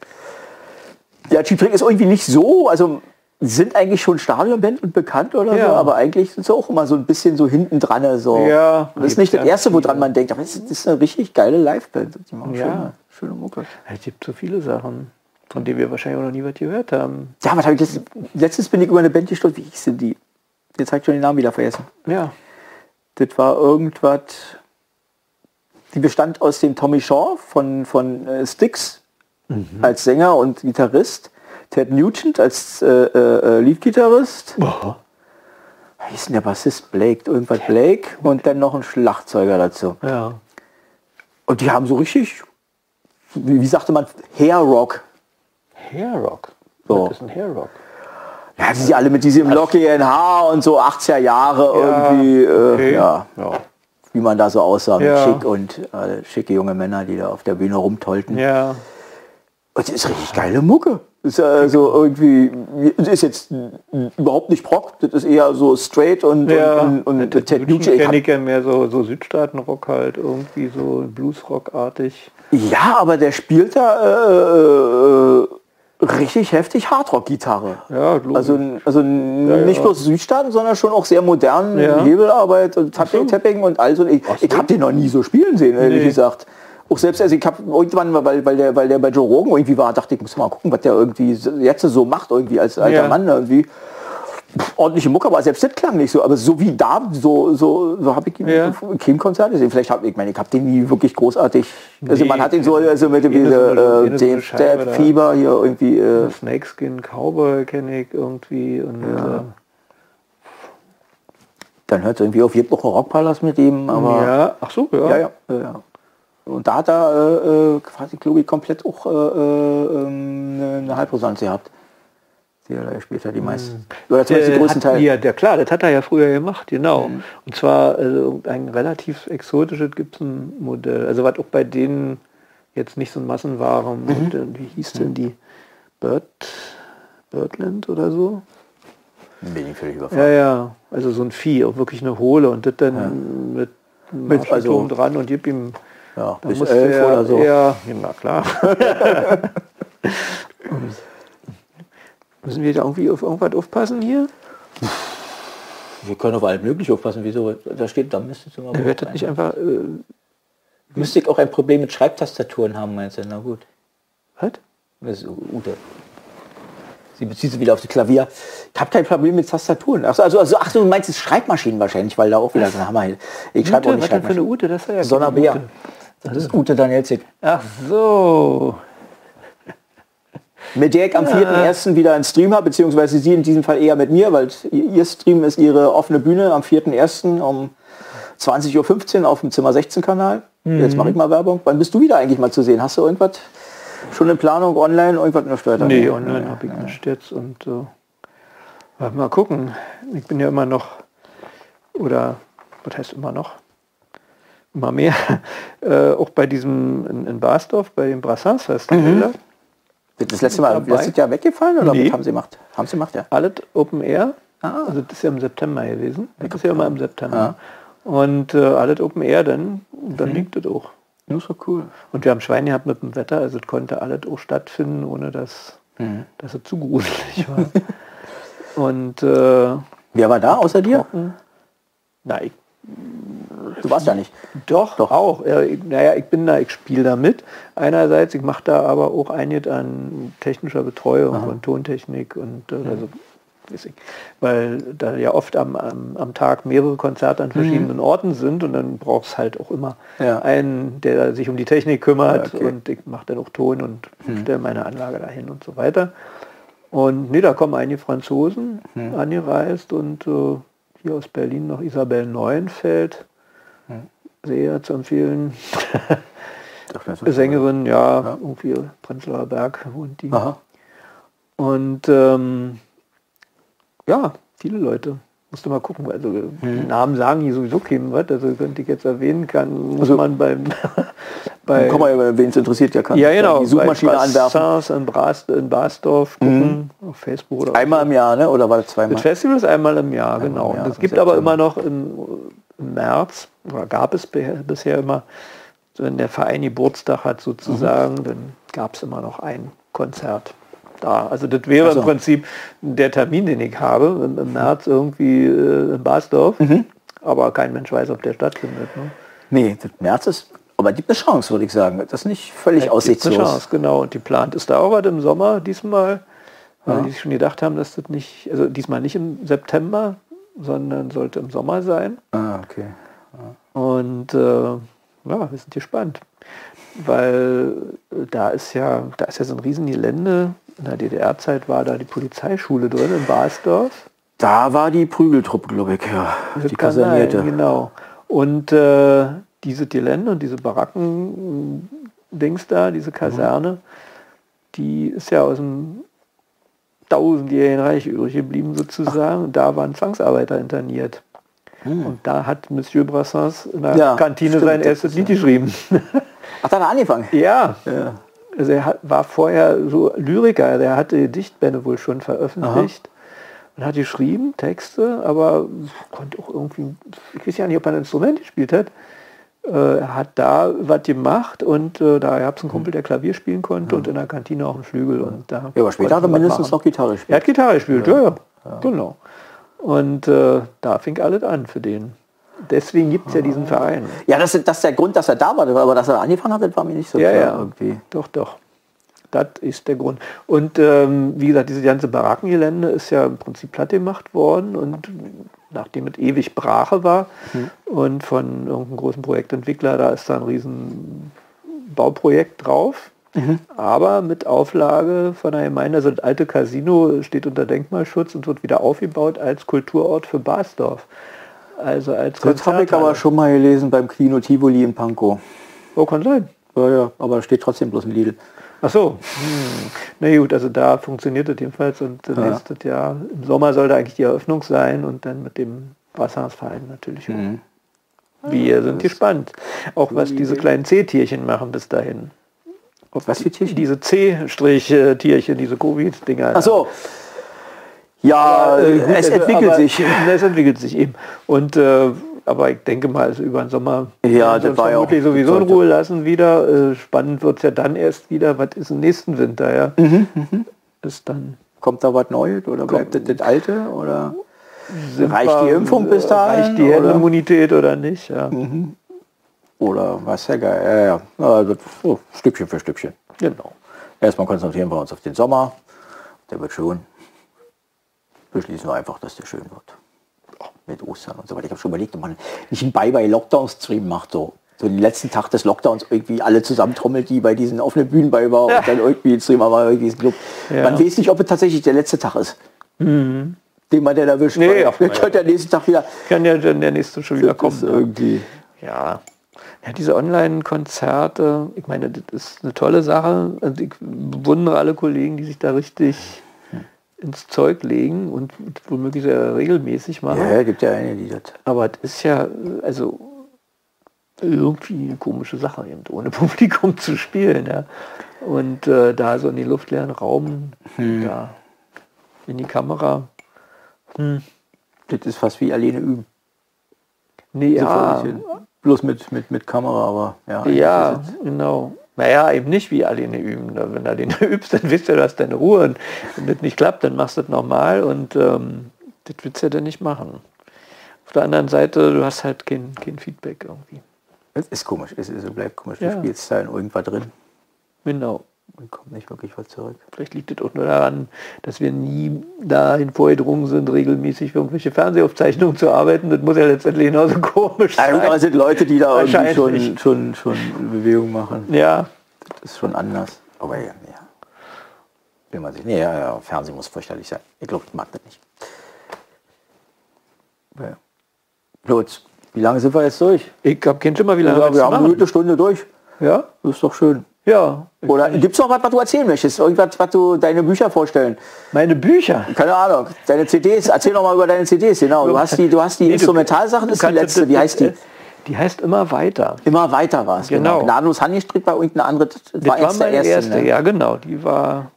ja, Cheap Trick ist irgendwie nicht so, also sind eigentlich schon Stadionband und bekannt oder Ja. so, aber eigentlich sind sie auch immer so ein bisschen so hinten dran. So. Ja, das ist nicht das erste, woran man denkt, aber das ist, das ist eine richtig geile Liveband. Die machen Ja. schöne, schöne Mucke. Es gibt so viele Sachen, von denen wir wahrscheinlich auch noch nie was gehört haben. Ja, was habe ich letztens, letztens bin ich über eine Band gestolpert, wie hieß denn die? Jetzt habe ich schon den Namen wieder vergessen. Ja. Das war irgendwas, die bestand aus dem Tommy Shaw von, von äh, Styx als Sänger und Gitarrist, Ted Nugent als äh, äh, Leadgitarrist, Boah. wie hieß denn der Bassist? Blake, irgendwas Blake und dann noch ein Schlagzeuger dazu. Ja. Und die haben so richtig, wie, wie sagte man, Hair Rock. Hairrock. So. Was ist ein Hairrock? Ja, die sind alle mit diesem lockigen Haar und so 80er Jahre irgendwie, äh, okay. ja, Ja. wie man da so aussah, mit Ja. schick und äh, schicke junge Männer, die da auf der Bühne rumtollten. Ja. Und das ist richtig geile Mucke. Ist ja so irgendwie, das ist jetzt überhaupt nicht Proc, das ist eher so straight und, Ja, und, und, und das Ted Nugent ich kenne ja mehr so, so Südstaatenrock halt, irgendwie so Bluesrock-artig. Ja, aber der spielt da äh, äh, richtig heftig Hardrock-Gitarre. Ja. Also, also nicht ja. bloß Südstaaten, sondern schon auch sehr modern Ja. Hebelarbeit und Tapping, so. Tapping und all so. Ich, ich habe den noch nie so spielen sehen, ehrlich Nee. gesagt. Auch selbst, also ich habe irgendwann, mal, weil, weil, der, weil der bei Joe Rogan irgendwie war, dachte ich, muss mal gucken, was der irgendwie jetzt so macht, irgendwie als alter Ja. Mann irgendwie. Pff, Ordentliche Mucke, aber selbst das klang nicht so. Aber so wie da, so, so, so habe ich ihn Ja. im Keim-Konzert gesehen. Vielleicht habe ich, meine, ich habe den nie wirklich großartig. Also Nee, man hat ihn so, also mit dem so äh, so. Fieber hier irgendwie. Äh, Snakeskin Cowboy kenne ich irgendwie. Und, äh, dann hört es irgendwie auf jeden Fall Rockpalast mit ihm, aber. ja, ach so, ja. Ja, ja, ja, ja. Und da hat er äh, äh, quasi, ich, komplett auch äh, äh, ähm, eine, Halbrosanz gehabt. Die er da gespielt hat, die meisten. Oder zumindest Äh, größten Teil. Ja, der, klar, das hat er ja früher gemacht, genau. Und zwar also ein relativ exotisches Gibson-Modell. Also was auch bei denen jetzt nicht so ein Massenware-Modell. Wie hieß denn die? Bird, Birdland oder so? Bin ich völlig überfordert. Ja, ja. Also so ein Vieh, auch wirklich eine Hohle und das dann mit, Mit, mit also- also, dran und gib ihm Ja, bis musste elf er- oder so. Ja, na klar. Müssen wir da irgendwie auf irgendwas aufpassen hier? Wir können auf alles möglich aufpassen. Wieso? Da steht, da müsste es immer. Er wird das nicht einfach. Äh, Müsste ich auch ein Problem mit Schreibtastaturen haben, meinst du? Na gut. was? Das ist Ute. Sie bezieht sich wieder auf das Klavier. Ich habe kein Problem mit Tastaturen. Ach so, also, also, ach du meinst es Schreibmaschinen wahrscheinlich, weil da auch wieder so ein Hammer. Ich schreibe auch nicht denn für eine Schreibmaschinen. Ute? Das ist ja Sonnerbär. Das ist Ute Danielzig. Ach so. Mit der ich am 4.1. wieder einen Stream habe, beziehungsweise sie in diesem Fall eher mit mir, weil ihr Stream ist ihre offene Bühne am 4.1. um 20.15 Uhr auf dem Zimmer 16 Kanal. Jetzt mache ich mal Werbung. Wann bist du wieder eigentlich mal zu sehen? Hast du irgendwas schon in Planung, online, irgendwas in der Steuer? Nee, online habe ich nicht jetzt und äh, warte mal gucken. Ich bin ja immer noch, oder was heißt immer noch? Immer mehr. äh, auch bei diesem in, in Barsdorf, bei dem Brassens Festival. Das letzte Mal letztes Jahr weggefallen oder Nee. was haben sie gemacht? Haben sie gemacht, ja. Alles Open Air. Ah. Also das ist ja im September gewesen. Das ist ja immer im September. Und äh, alles Open Air, dann, dann liegt das auch. Ist so cool. Und wir haben Schwein gehabt mit dem Wetter, also es konnte alles auch stattfinden, ohne dass, Mhm. dass es zu gruselig war. Und äh, Wer war da außer dir? na, ich, Du warst ja nicht. doch, Doch. auch. Ja, ich, naja, ich bin da, ich spiele da mit. Einerseits, ich mache da aber auch einiges an technischer Betreuung und Tontechnik und äh, also, weiß ich, weil da ja oft am, am, am Tag mehrere Konzerte an verschiedenen Orten sind und dann braucht es halt auch immer Ja. einen, der sich um die Technik kümmert Ja, okay. und ich mache dann auch Ton und stelle meine Anlage dahin und so weiter. Und nee, da kommen einige Franzosen angereist und äh, hier aus Berlin noch Isabel Neuenfeld, sehr zu empfehlen. Sängerin, ja, irgendwie Prenzlauer Berg wohnt die. Aha. Und ähm, ja, viele Leute. Musst du mal gucken, also Mhm. Namen sagen hier sowieso keinem was, also könnte ich jetzt erwähnen, kann, muss Also- man beim bei Komm mal, wen es interessiert, der kann ja genau, die Suchmaschine bei anwerfen. Brassens in, Bras, in Basdorf gucken, auf Facebook oder Einmal im Jahr, ne? Oder war das das zweimal? Festival ist einmal im Jahr, genau. Jahr, Und es gibt aber immer noch im, im März, oder gab es bisher immer, wenn der Verein Geburtstag hat sozusagen, Mhm. dann gab es immer noch ein Konzert da. Also das wäre so. im Prinzip der Termin, den ich habe, im, im März irgendwie äh, in Basdorf. Mhm. Aber kein Mensch weiß, ob der stattfindet. Ne? Nee, das März ist, aber gibt eine Chance, würde ich sagen. Das ist nicht völlig eine aussichtslos. Chance, genau. Und die plant ist da auch was im Sommer diesmal, weil Ja. die sich schon gedacht haben, dass das nicht, also diesmal nicht im September, sondern sollte im Sommer sein. Ah, okay. Und äh, ja, wir sind gespannt. Weil äh, da ist ja, da ist ja so ein Riesengelände. In der DDR-Zeit war da die Polizeischule drin in Basdorf. Da war die Prügeltruppe, glaube ich, ja. Die kasernierte. genau. Und äh, diese Gelände und diese Baracken-Dings da, diese Kaserne, die ist ja aus dem tausendjährigen Reich übrig geblieben sozusagen. Und da waren Zwangsarbeiter interniert. Und da hat Monsieur Brassens in der. Ja, Kantine stimmt, sein erstes Lied geschrieben. Ach, da hat er angefangen. ja. Ja. Also er hat, war vorher so Lyriker, der hatte Gedichtbände wohl schon veröffentlicht und hat geschrieben, Texte, aber konnte auch irgendwie, ich weiß ja nicht, ob er ein Instrument gespielt hat. Äh, er hat da was gemacht und äh, da gab es einen Kumpel, der Klavier spielen konnte und in der Kantine auch einen Flügel. Und da Ja, aber später hat er mindestens noch Gitarre Er gespielt. hat Gitarre gespielt, ja, ja. genau. Und äh, da fing alles an für den. Deswegen gibt es ja diesen Verein. Ja, das, ist- das ist der Grund, dass er da war, aber dass er angefangen hat, das war mir nicht so Ja, klar ja, irgendwie. doch, doch. Das ist der Grund. Und ähm, wie gesagt, dieses ganze Barackengelände ist ja im Prinzip platt gemacht worden und nachdem es ewig Brache war und von irgendeinem großen Projektentwickler, da ist da ein riesen Bauprojekt drauf, aber mit Auflage von der Gemeinde, also das alte Casino steht unter Denkmalschutz und wird wieder aufgebaut als Kulturort für Basdorf. Also als Das habe ich aber schon mal gelesen beim Kino Tivoli in Pankow. Oh, kann sein. Ja, ja, aber steht trotzdem bloß ein Lidl. Ach so. Hm. Na gut, also da funktioniert das jedenfalls und Ja. nächstes Jahr, im Sommer soll da eigentlich die Eröffnung sein und dann mit dem Wassersverein natürlich. auch. Mhm. Wir sind gespannt. Auch was diese kleinen C-Tierchen machen bis dahin. Ob Was für Tierchen? Diese C-Tierchen, diese Covid-Dinger. Ach so. Ja, Äh, äh, gut, es also, entwickelt aber- sich. Es entwickelt sich eben. Und äh, aber ich denke mal, also über den Sommer Ja, das war ja auch- vermutlich sowieso in Ruhe lassen wieder. Äh, spannend wird es ja dann erst wieder, was ist im nächsten Winter, ja? Mhm, Ist dann. Kommt da was Neues oder bleibt das das Alte? Oder? Reicht die Impfung bis dahin, Reicht die oder? Mhm. Herdenimmunität oder nicht? Ja. Oder was, ja geil. Ja, ja. Na, das, so, Stückchen für Stückchen. Genau. Erstmal konzentrieren wir uns auf den Sommer. Der wird schön. Beschließen wir einfach, dass der schön wird. Ja, Mit Ostern und so weiter. Ich habe schon überlegt, ob man nicht einen Bye-Bye-Lockdown-Stream macht. So. so den letzten Tag des Lockdowns irgendwie alle zusammentrommelt, die bei diesen offenen Bühnen bei war Ja. und dann irgendwie einen Stream aber irgendwie ist Club. Ja. Man weiß nicht, ob es tatsächlich der letzte Tag ist. Den man dann erwischt. Nee, ach, dann könnte der nächste Tag wieder. Kann ja dann der nächste schon wieder kommen. ist irgendwie. Ja. ja, diese Online-Konzerte, ich meine, das ist eine tolle Sache. Also ich bewundere alle Kollegen, die sich da richtig ins Zeug legen und womöglich sehr regelmäßig machen. Ja, gibt ja eine, die das. Aber es ist ja, also irgendwie eine komische Sache, eben ohne Publikum zu spielen. Ja. Und äh, da so in den luftleeren Raum, da in die Kamera. Das ist fast wie alleine üben. Nee, So ja, hin. Bloß mit, mit, mit Kamera, aber ja. ja, genau. Naja, eben nicht wie alleine üben. Wenn du alleine übst, dann wisst du, du hast deine Ruhe. Und wenn das nicht klappt, dann machst du das normal und ähm, das willst du ja dann nicht machen. Auf der anderen Seite, du hast halt kein, kein Feedback irgendwie. Es ist komisch, es ist, es bleibt komisch. Ja. Du spielst da in irgendwas drin Genau. Kommt nicht wirklich was zurück. Vielleicht liegt es auch nur daran, dass wir nie dahin vorgedrungen sind, regelmäßig für irgendwelche Fernsehaufzeichnungen zu arbeiten. Das muss ja letztendlich genauso komisch Ja, gut, aber es sein. sind Leute, die da irgendwie schon, schon, schon Bewegung machen. Ja, Das ist schon anders. Aber ja, ja. Will man sich. Nee, ja, ja, Fernsehen muss fürchterlich sein. Ich glaube, ich mag das nicht. Ja. Wie lange sind wir jetzt durch? ich habe kein Schimmer, wie lange Ja, wir haben eine gute Stunde durch. Ja, Das ist doch schön. Ja. Oder gibt es noch was, was du erzählen möchtest? Irgendwas, was du deine Bücher vorstellen? Meine Bücher. Keine Ahnung. Deine CDs. Erzähl doch mal über deine CDs. Genau. Du hast die, du hast die Nee, Instrumentalsachen. ist die letzte. Wie heißt die? Die heißt immer weiter. Immer weiter war es. Genau. Gnadenlos Honeystrick war irgendeine andere. Das Das war war eins der meine ersten. erste, ne? ja genau. Die war,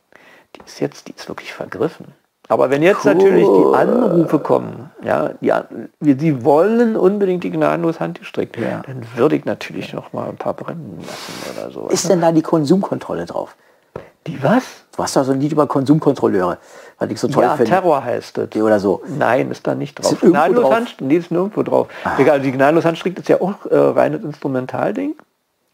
die ist jetzt, die ist wirklich vergriffen. Aber wenn jetzt Cool. natürlich die Anrufe kommen, ja, ja, die wollen unbedingt die gnadenlos handgestrickt, Ja. dann würde ich natürlich noch mal ein paar brennen lassen oder so. Ist denn da die Konsumkontrolle drauf? die was? Du hast doch so ein Lied über Konsumkontrolleure, was ich so toll ja, finde. Terror heißt es. Oder so. Nein, ist da nicht drauf. Ist Gnadenlos drauf? Handstrick, nee, ist nirgendwo drauf. Egal, die Gnadenlos Handstrick ist ja auch äh, reines Instrumentalding.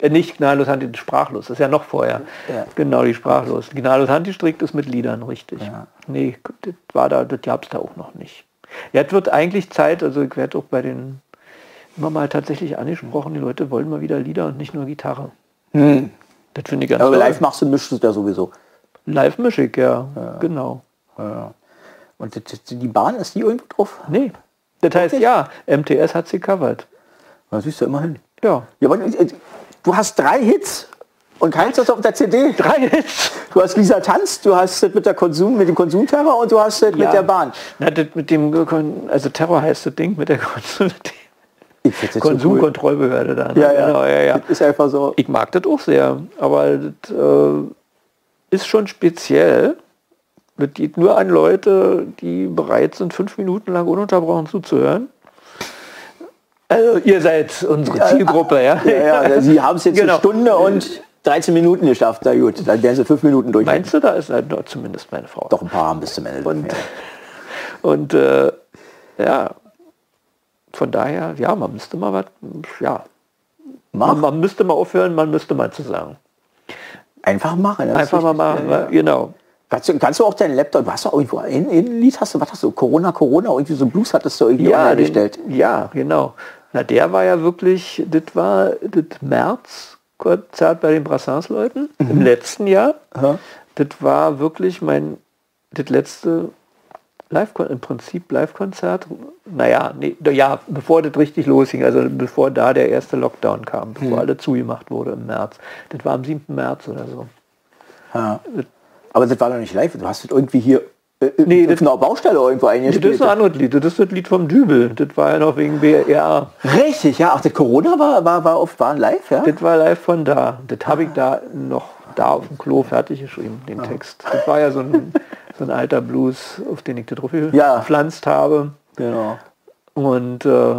Äh, nicht Gnadenlos Handstrick, sprachlos, das ist ja noch vorher. Ja. Genau, die sprachlos. Gnadenlos Handgestrickt ist mit Liedern, richtig. Nee, das war da, das gab es da auch noch nicht. Ja, es wird eigentlich Zeit, also ich werde auch bei den immer mal tatsächlich angesprochen, die Leute wollen mal wieder Lieder und nicht nur Gitarre. Das finde ich ganz Aber toll. live machst du, mischst du da sowieso. Live mische ich, ja, genau. Ja. Und die, Bahn, ist die irgendwo drauf? Nee, das heißt, ja, MTS hat sie covered. Da siehst du immerhin. Ja, Ja, aber äh, du hast drei Hits und keins ist auf der CD. drei Hits. Du hast Lisa tanzt, du hast das mit der Konsum, mit dem Konsumterror und du hast das mit der Bahn. Na, das mit dem, also Terror heißt das Ding mit der Konsum jetzt so Konsumkontrollbehörde da. ne? cool. Ja, ja. Genau, ja, ja. Ist einfach so. Ich mag das auch sehr, aber das äh, ist schon speziell. Das geht nur an Leute, die bereit sind, fünf Minuten lang ununterbrochen zuzuhören. Also ihr seid unsere Zielgruppe, ja. Ja, ja, sie haben es jetzt Genau. eine Stunde und 13 Minuten geschafft. Na gut, dann werden sie fünf Minuten durch. Meinst du, da ist halt noch zumindest meine Frau. Doch ein paar haben bis zum Ende. Und, ja. und äh, ja, von daher, ja, man müsste mal was, ja, man, man müsste mal aufhören, man müsste mal zu sagen. Einfach machen. Einfach mal machen, Ja, ja. weil- genau. Kannst du, kannst du auch deinen Laptop, du hast doch irgendwo ein, ein Lied, hast du, was hast du, Corona, Corona, irgendwie so Blues hattest du irgendwie online den- gestellt. ja, genau. Na, der war ja wirklich, das war das März-Konzert bei den Brassens-Leuten im letzten Jahr. Aha. Das war wirklich mein, das letzte Live im Prinzip Live-Konzert. Naja, nee, ja, bevor das richtig losging, also bevor da der erste Lockdown kam, bevor alles zugemacht wurde im März. Das war am 7. März oder so. Ja. Aber das war doch nicht live, du hast das irgendwie hier äh, Nee, auf das- einer Baustelle irgendwo Das eingespielt. ist ein anderes Lied, das ist das Lied vom Dübel. Das war ja noch wegen BR. Richtig, ja. Ach, das Corona war, war, war, auf, war live, ja? Das war live von da. Das habe ich da noch da auf dem Klo fertig geschrieben, den Text. Das war ja so ein, so ein alter Blues, auf den ich das drauf Ja. gepflanzt habe. Genau. Und äh,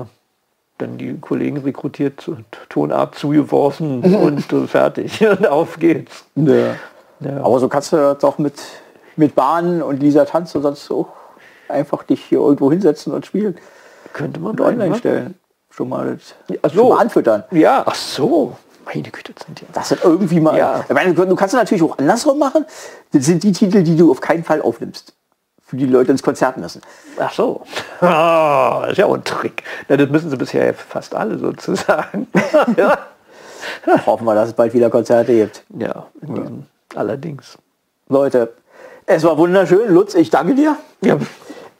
dann die Kollegen rekrutiert, zu- Ton ab, zugeworfen und äh, fertig. Und auf geht's. Ja. Ja. Aber so kannst du doch mit, mit Bahnen und Lisa Tanz und sonst auch einfach dich hier irgendwo hinsetzen und spielen. Könnte man online machen. stellen. Schon mal, Ach so. schon mal anfüttern. Ja, ach so. Meine Güte, sind ja. Das sind irgendwie mal. Ja. Meine, du kannst es natürlich auch andersrum machen. Das sind die Titel, die du auf keinen Fall aufnimmst. Für die Leute ins Konzert müssen. Ach so. Ah, das ist ja auch ein Trick. Na, das müssen sie bisher fast alle sozusagen. ja. Hoffen wir, dass es bald wieder Konzerte gibt. ja, diesem, allerdings. Leute, es war wunderschön. Lutz, ich danke dir. Ja,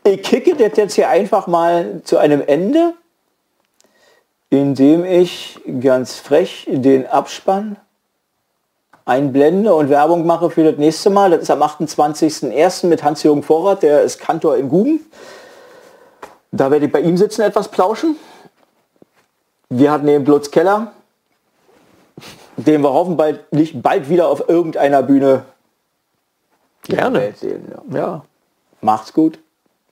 Ich kicke das jetzt hier einfach mal zu einem Ende, indem ich ganz frech den Abspann einblende und Werbung mache für das nächste Mal. Das ist am 28.01. mit Hans-Jürgen Vorrat, der ist Kantor in Guben. Da werde ich bei ihm sitzen, etwas plauschen. Wir hatten den Blutz Keller, den wir hoffen bald, nicht bald wieder auf irgendeiner Bühne Gerne. Sehen. Ja. ja. Macht's gut.